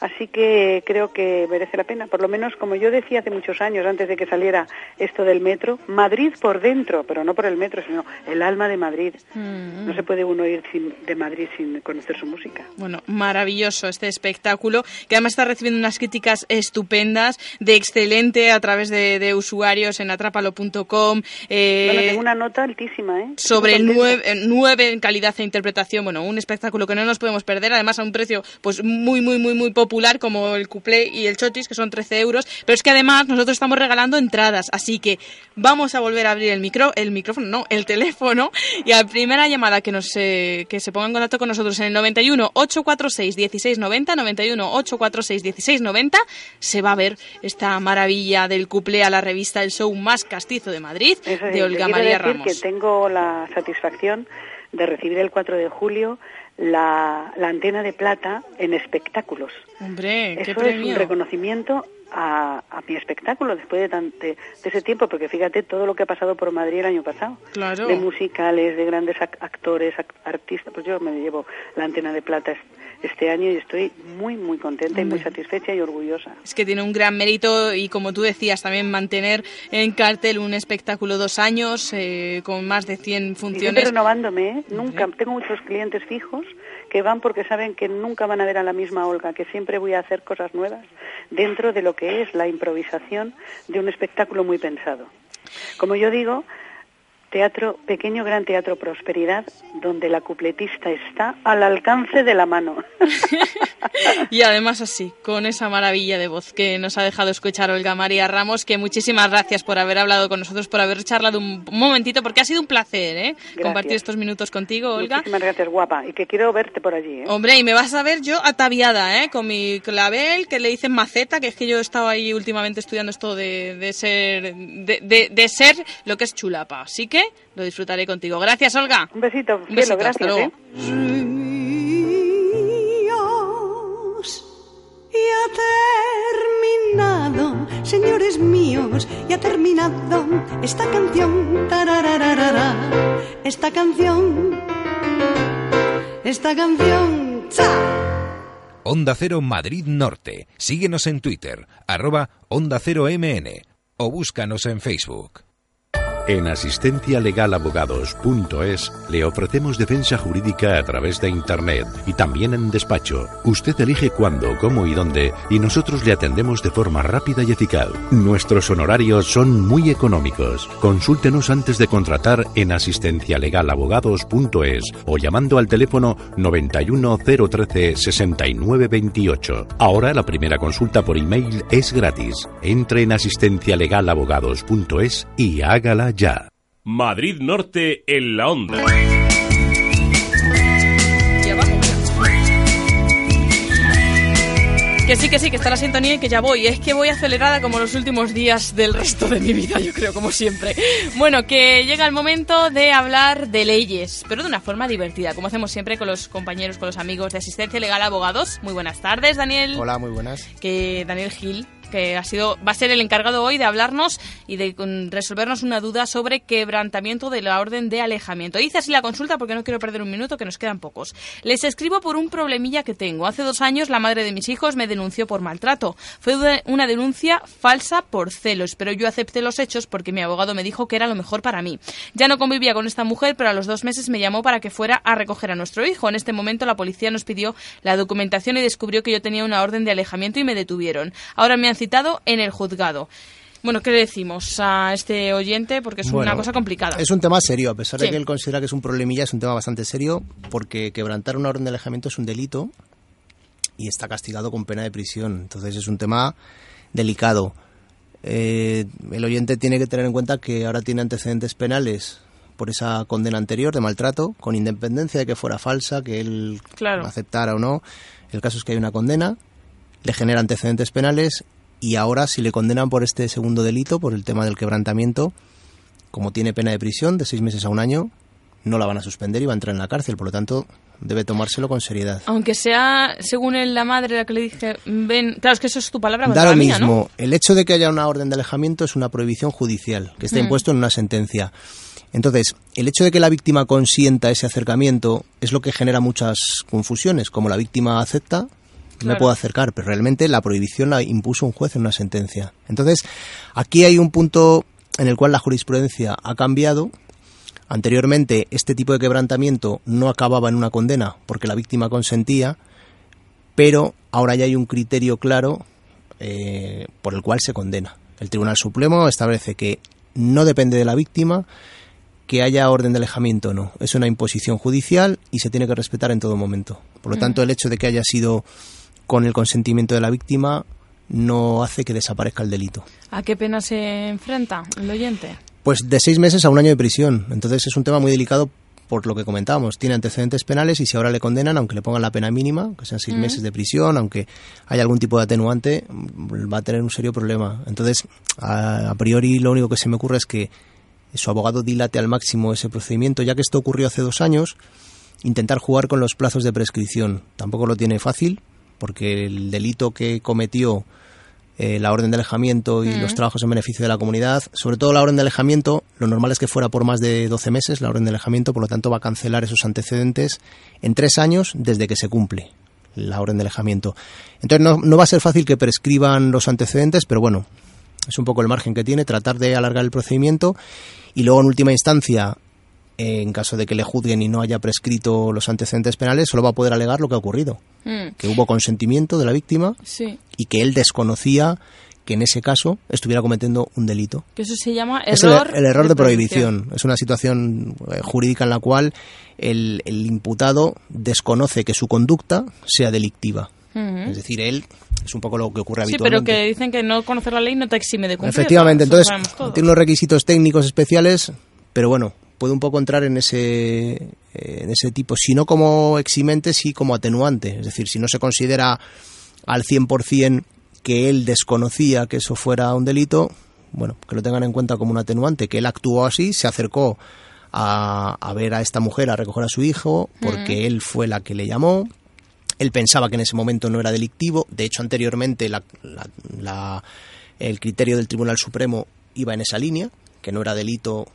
así que creo que merece la pena. Por lo menos, como yo decía hace muchos años, antes de que saliera esto del metro, Madrid por dentro, pero no por el metro, sino el alma de Madrid. Mm. No se puede uno ir sin- de Madrid sin conocer su música. Bueno, maravilloso este espectáculo, que además está recibiendo unas críticas estupendas, de excelente a través de, de usuarios en atrápalo.com. eh, bueno, tengo una nota altísima, ¿eh? sobre nueve, eh, nueve en calidad e interpretación. Bueno, un espectáculo que no nos podemos perder, además a un precio pues muy, muy, muy, muy popular como el cuplé y el chotis, que son 13 euros. Pero es que además nosotros estamos regalando entradas, así que vamos a volver a abrir el micro, el micrófono, no, el teléfono, y a la primera llamada que nos eh, que se ponga en contacto con nosotros en el 91 846 1690, 91 846 1690, se va a ver esta maravilla del cuplé a la revista El Show más castizo de Madrid, Eso de Olga María decir Ramos. que tengo la satisfacción de recibir el 4 de julio la, la antena de plata en espectáculos. Hombre, qué Eso es un reconocimiento a, a mi espectáculo después de, tan- de, de ese tiempo, porque fíjate todo lo que ha pasado por Madrid el año pasado. Claro. De musicales, de grandes ac- actores, ac- artistas. Pues yo me llevo la antena de plata es- este año y estoy muy, muy contenta y muy satisfecha y orgullosa. Es que tiene un gran mérito y como tú decías, también mantener en cartel un espectáculo dos años eh, con más de 100 Y siempre funciones. renovándome, ¿eh? Nunca, tengo muchos clientes fijos que van porque saben que nunca van a ver a la misma Olga, que siempre voy a hacer cosas nuevas dentro de lo que es la improvisación de un espectáculo muy pensado. Como yo digo, Teatro, pequeño gran teatro Prosperidad, donde la cupletista está al alcance de la mano. [laughs] y además así, con esa maravilla de voz que nos ha dejado escuchar Olga María Ramos, que muchísimas gracias por haber hablado con nosotros, por haber charlado un momentito, porque ha sido un placer, ¿eh? Compartir estos minutos contigo, Olga. Muchísimas gracias, guapa, y que quiero verte por allí, ¿eh? Hombre, y me vas a ver yo ataviada, ¿eh? Con mi clavel, que le dicen maceta, que es que yo he estado ahí últimamente estudiando esto de, de ser, de, de, de ser lo que es chulapa. Así que lo disfrutaré contigo. Gracias, Olga. Un besito, Un besito, cielo, hasta gracias. luego. Y ha terminado, señores míos, y ha terminado esta canción. esta canción, esta canción. ¡cha! Onda Cero Madrid Norte. Síguenos en Twitter, arroba Onda Cero MN o búscanos en Facebook. En asistencialegalabogados.es le ofrecemos defensa jurídica a través de Internet y también en despacho. Usted elige cuándo, cómo y dónde y nosotros le atendemos de forma rápida y eficaz. Nuestros honorarios son muy económicos. Consúltenos antes de contratar en asistencialegalabogados.es o llamando al teléfono 91013 6928. Ahora la primera consulta por email es gratis. Entre en asistencialegalabogados.es y hágala ya. Madrid Norte en la onda. Que sí, que sí, que está la sintonía y que ya voy. Es que voy acelerada como los últimos días del resto de mi vida, yo creo, como siempre. Bueno, que llega el momento de hablar de leyes, pero de una forma divertida, como hacemos siempre con los compañeros, con los amigos de Asistencia Legal Abogados. Muy buenas tardes, Daniel. Hola, muy buenas. Que Daniel Gil que ha sido va a ser el encargado hoy de hablarnos y de con, resolvernos una duda sobre quebrantamiento de la orden de alejamiento. Hice así la consulta porque no quiero perder un minuto, que nos quedan pocos. Les escribo por un problemilla que tengo. Hace dos años la madre de mis hijos me denunció por maltrato. Fue una denuncia falsa por celos, pero yo acepté los hechos porque mi abogado me dijo que era lo mejor para mí. Ya no convivía con esta mujer, pero a los dos meses me llamó para que fuera a recoger a nuestro hijo. En este momento la policía nos pidió la documentación y descubrió que yo tenía una orden de alejamiento y me detuvieron. Ahora me han citado en el juzgado. Bueno, ¿qué le decimos a este oyente? Porque es Bueno, una cosa complicada. Es un tema serio, a pesar Sí. de que él considera que es un problemilla, es un tema bastante serio, porque quebrantar una orden de alejamiento es un delito y está castigado con pena de prisión. Entonces es un tema delicado. Eh, el oyente tiene que tener en cuenta que ahora tiene antecedentes penales por esa condena anterior de maltrato, con independencia de que fuera falsa, que él Claro. aceptara o no. El caso es que hay una condena, le genera antecedentes penales y ahora si le condenan por este segundo delito, por el tema del quebrantamiento, como tiene pena de prisión de seis meses a un año, no la van a suspender y va a entrar en la cárcel. Por lo tanto, debe tomárselo con seriedad. Aunque sea, según él, la madre la que le dije, ven, claro, es que eso es tu palabra Da lo mía, mismo. ¿no? El hecho de que haya una orden de alejamiento es una prohibición judicial que está Mm. impuesto en una sentencia. Entonces, el hecho de que la víctima consienta ese acercamiento es lo que genera muchas confusiones. Como la víctima acepta, me Claro. puedo acercar, pero realmente la prohibición la impuso un juez en una sentencia. Entonces, aquí hay un punto en el cual la jurisprudencia ha cambiado. Anteriormente, este tipo de quebrantamiento no acababa en una condena porque la víctima consentía, pero ahora ya hay un criterio claro eh, por el cual se condena. El Tribunal Supremo establece que no depende de la víctima que haya orden de alejamiento o no. Es una imposición judicial y se tiene que respetar en todo momento. Por lo tanto, el hecho de que haya sido con el consentimiento de la víctima no hace que desaparezca el delito. ¿A qué pena se enfrenta el oyente? Pues de seis meses a un año de prisión. Entonces es un tema muy delicado por lo que comentábamos. Tiene antecedentes penales y si ahora le condenan, aunque le pongan la pena mínima, que sean seis meses de prisión, aunque haya algún tipo de atenuante, va a tener un serio problema. Entonces, a, a priori lo único que se me ocurre es que su abogado dilate al máximo ese procedimiento, ya que esto ocurrió hace dos años, intentar jugar con los plazos de prescripción. Tampoco lo tiene fácil, porque el delito que cometió eh, la orden de alejamiento y Mm. los trabajos en beneficio de la comunidad, sobre todo la orden de alejamiento, lo normal es que fuera por más de 12 meses la orden de alejamiento, por lo tanto va a cancelar esos antecedentes en tres años desde que se cumple la orden de alejamiento. Entonces no, no va a ser fácil que prescriban los antecedentes, pero bueno, es un poco el margen que tiene, tratar de alargar el procedimiento y luego en última instancia, en caso de que le juzguen y no haya prescrito los antecedentes penales, solo va a poder alegar lo que ha ocurrido, Mm, que hubo consentimiento de la víctima sí. y que él desconocía que en ese caso estuviera cometiendo un delito. Que eso se llama Es el, error, el error de, prohibición. Es una situación eh, jurídica en la cual el, el imputado desconoce que su conducta sea delictiva. Es decir, él es un poco lo que ocurre Sí, pero habitualmente. que dicen que no conocer la ley no te exime de cumplirla. Efectivamente, entonces tiene unos requisitos técnicos especiales, pero bueno, puede un poco entrar en ese, en ese tipo, si no como eximente, sí como atenuante. Es decir, si no se considera al 100% que él desconocía que eso fuera un delito, bueno, que lo tengan en cuenta como un atenuante, que él actuó así, se acercó a, a ver a esta mujer a recoger a su hijo, porque él fue la que le llamó, él pensaba que en ese momento no era delictivo. De hecho, anteriormente la- la- la- el criterio del Tribunal Supremo iba en esa línea, que no era delito,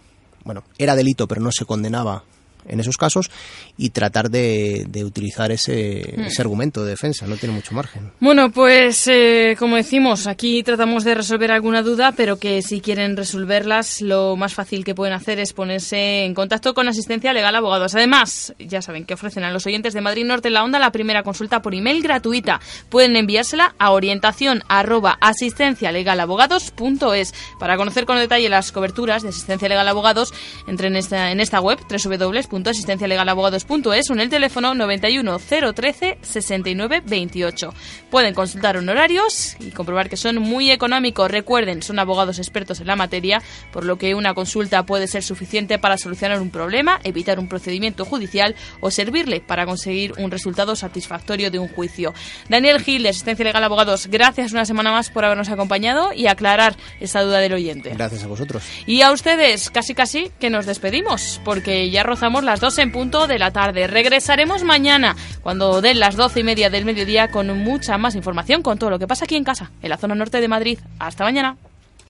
bueno, era delito, pero no se condenaba en esos casos, y tratar de, de utilizar ese, Hmm. ese argumento de defensa. No tiene mucho margen. Bueno, pues eh, como decimos, aquí tratamos de resolver alguna duda, pero que si quieren resolverlas, lo más fácil que pueden hacer es ponerse en contacto con Asistencia Legal Abogados. Además, ya saben que ofrecen a los oyentes de Madrid Norte en la Onda la primera consulta por email gratuita. Pueden enviársela a orientación arroba asistencialegalabogados.es. Para conocer con detalle las coberturas de Asistencia Legal Abogados, entren en esta, en esta web www.asistencialegalabogados.es o en el teléfono 91 013 69 28. Pueden consultar honorarios y comprobar que son muy económicos. Recuerden, son abogados expertos en la materia, por lo que una consulta puede ser suficiente para solucionar un problema, evitar un procedimiento judicial o servirle para conseguir un resultado satisfactorio de un juicio. Daniel Gil, de Asistencia Legal Abogados, gracias una semana más por habernos acompañado y aclarar esa duda del oyente. Gracias a vosotros. Y a ustedes, casi casi que nos despedimos, porque ya rozamos las 12 en punto de la tarde. Regresaremos mañana, cuando den las 12 y media del mediodía, con mucha más información, con todo lo que pasa aquí en casa, en la zona norte de Madrid. Hasta mañana.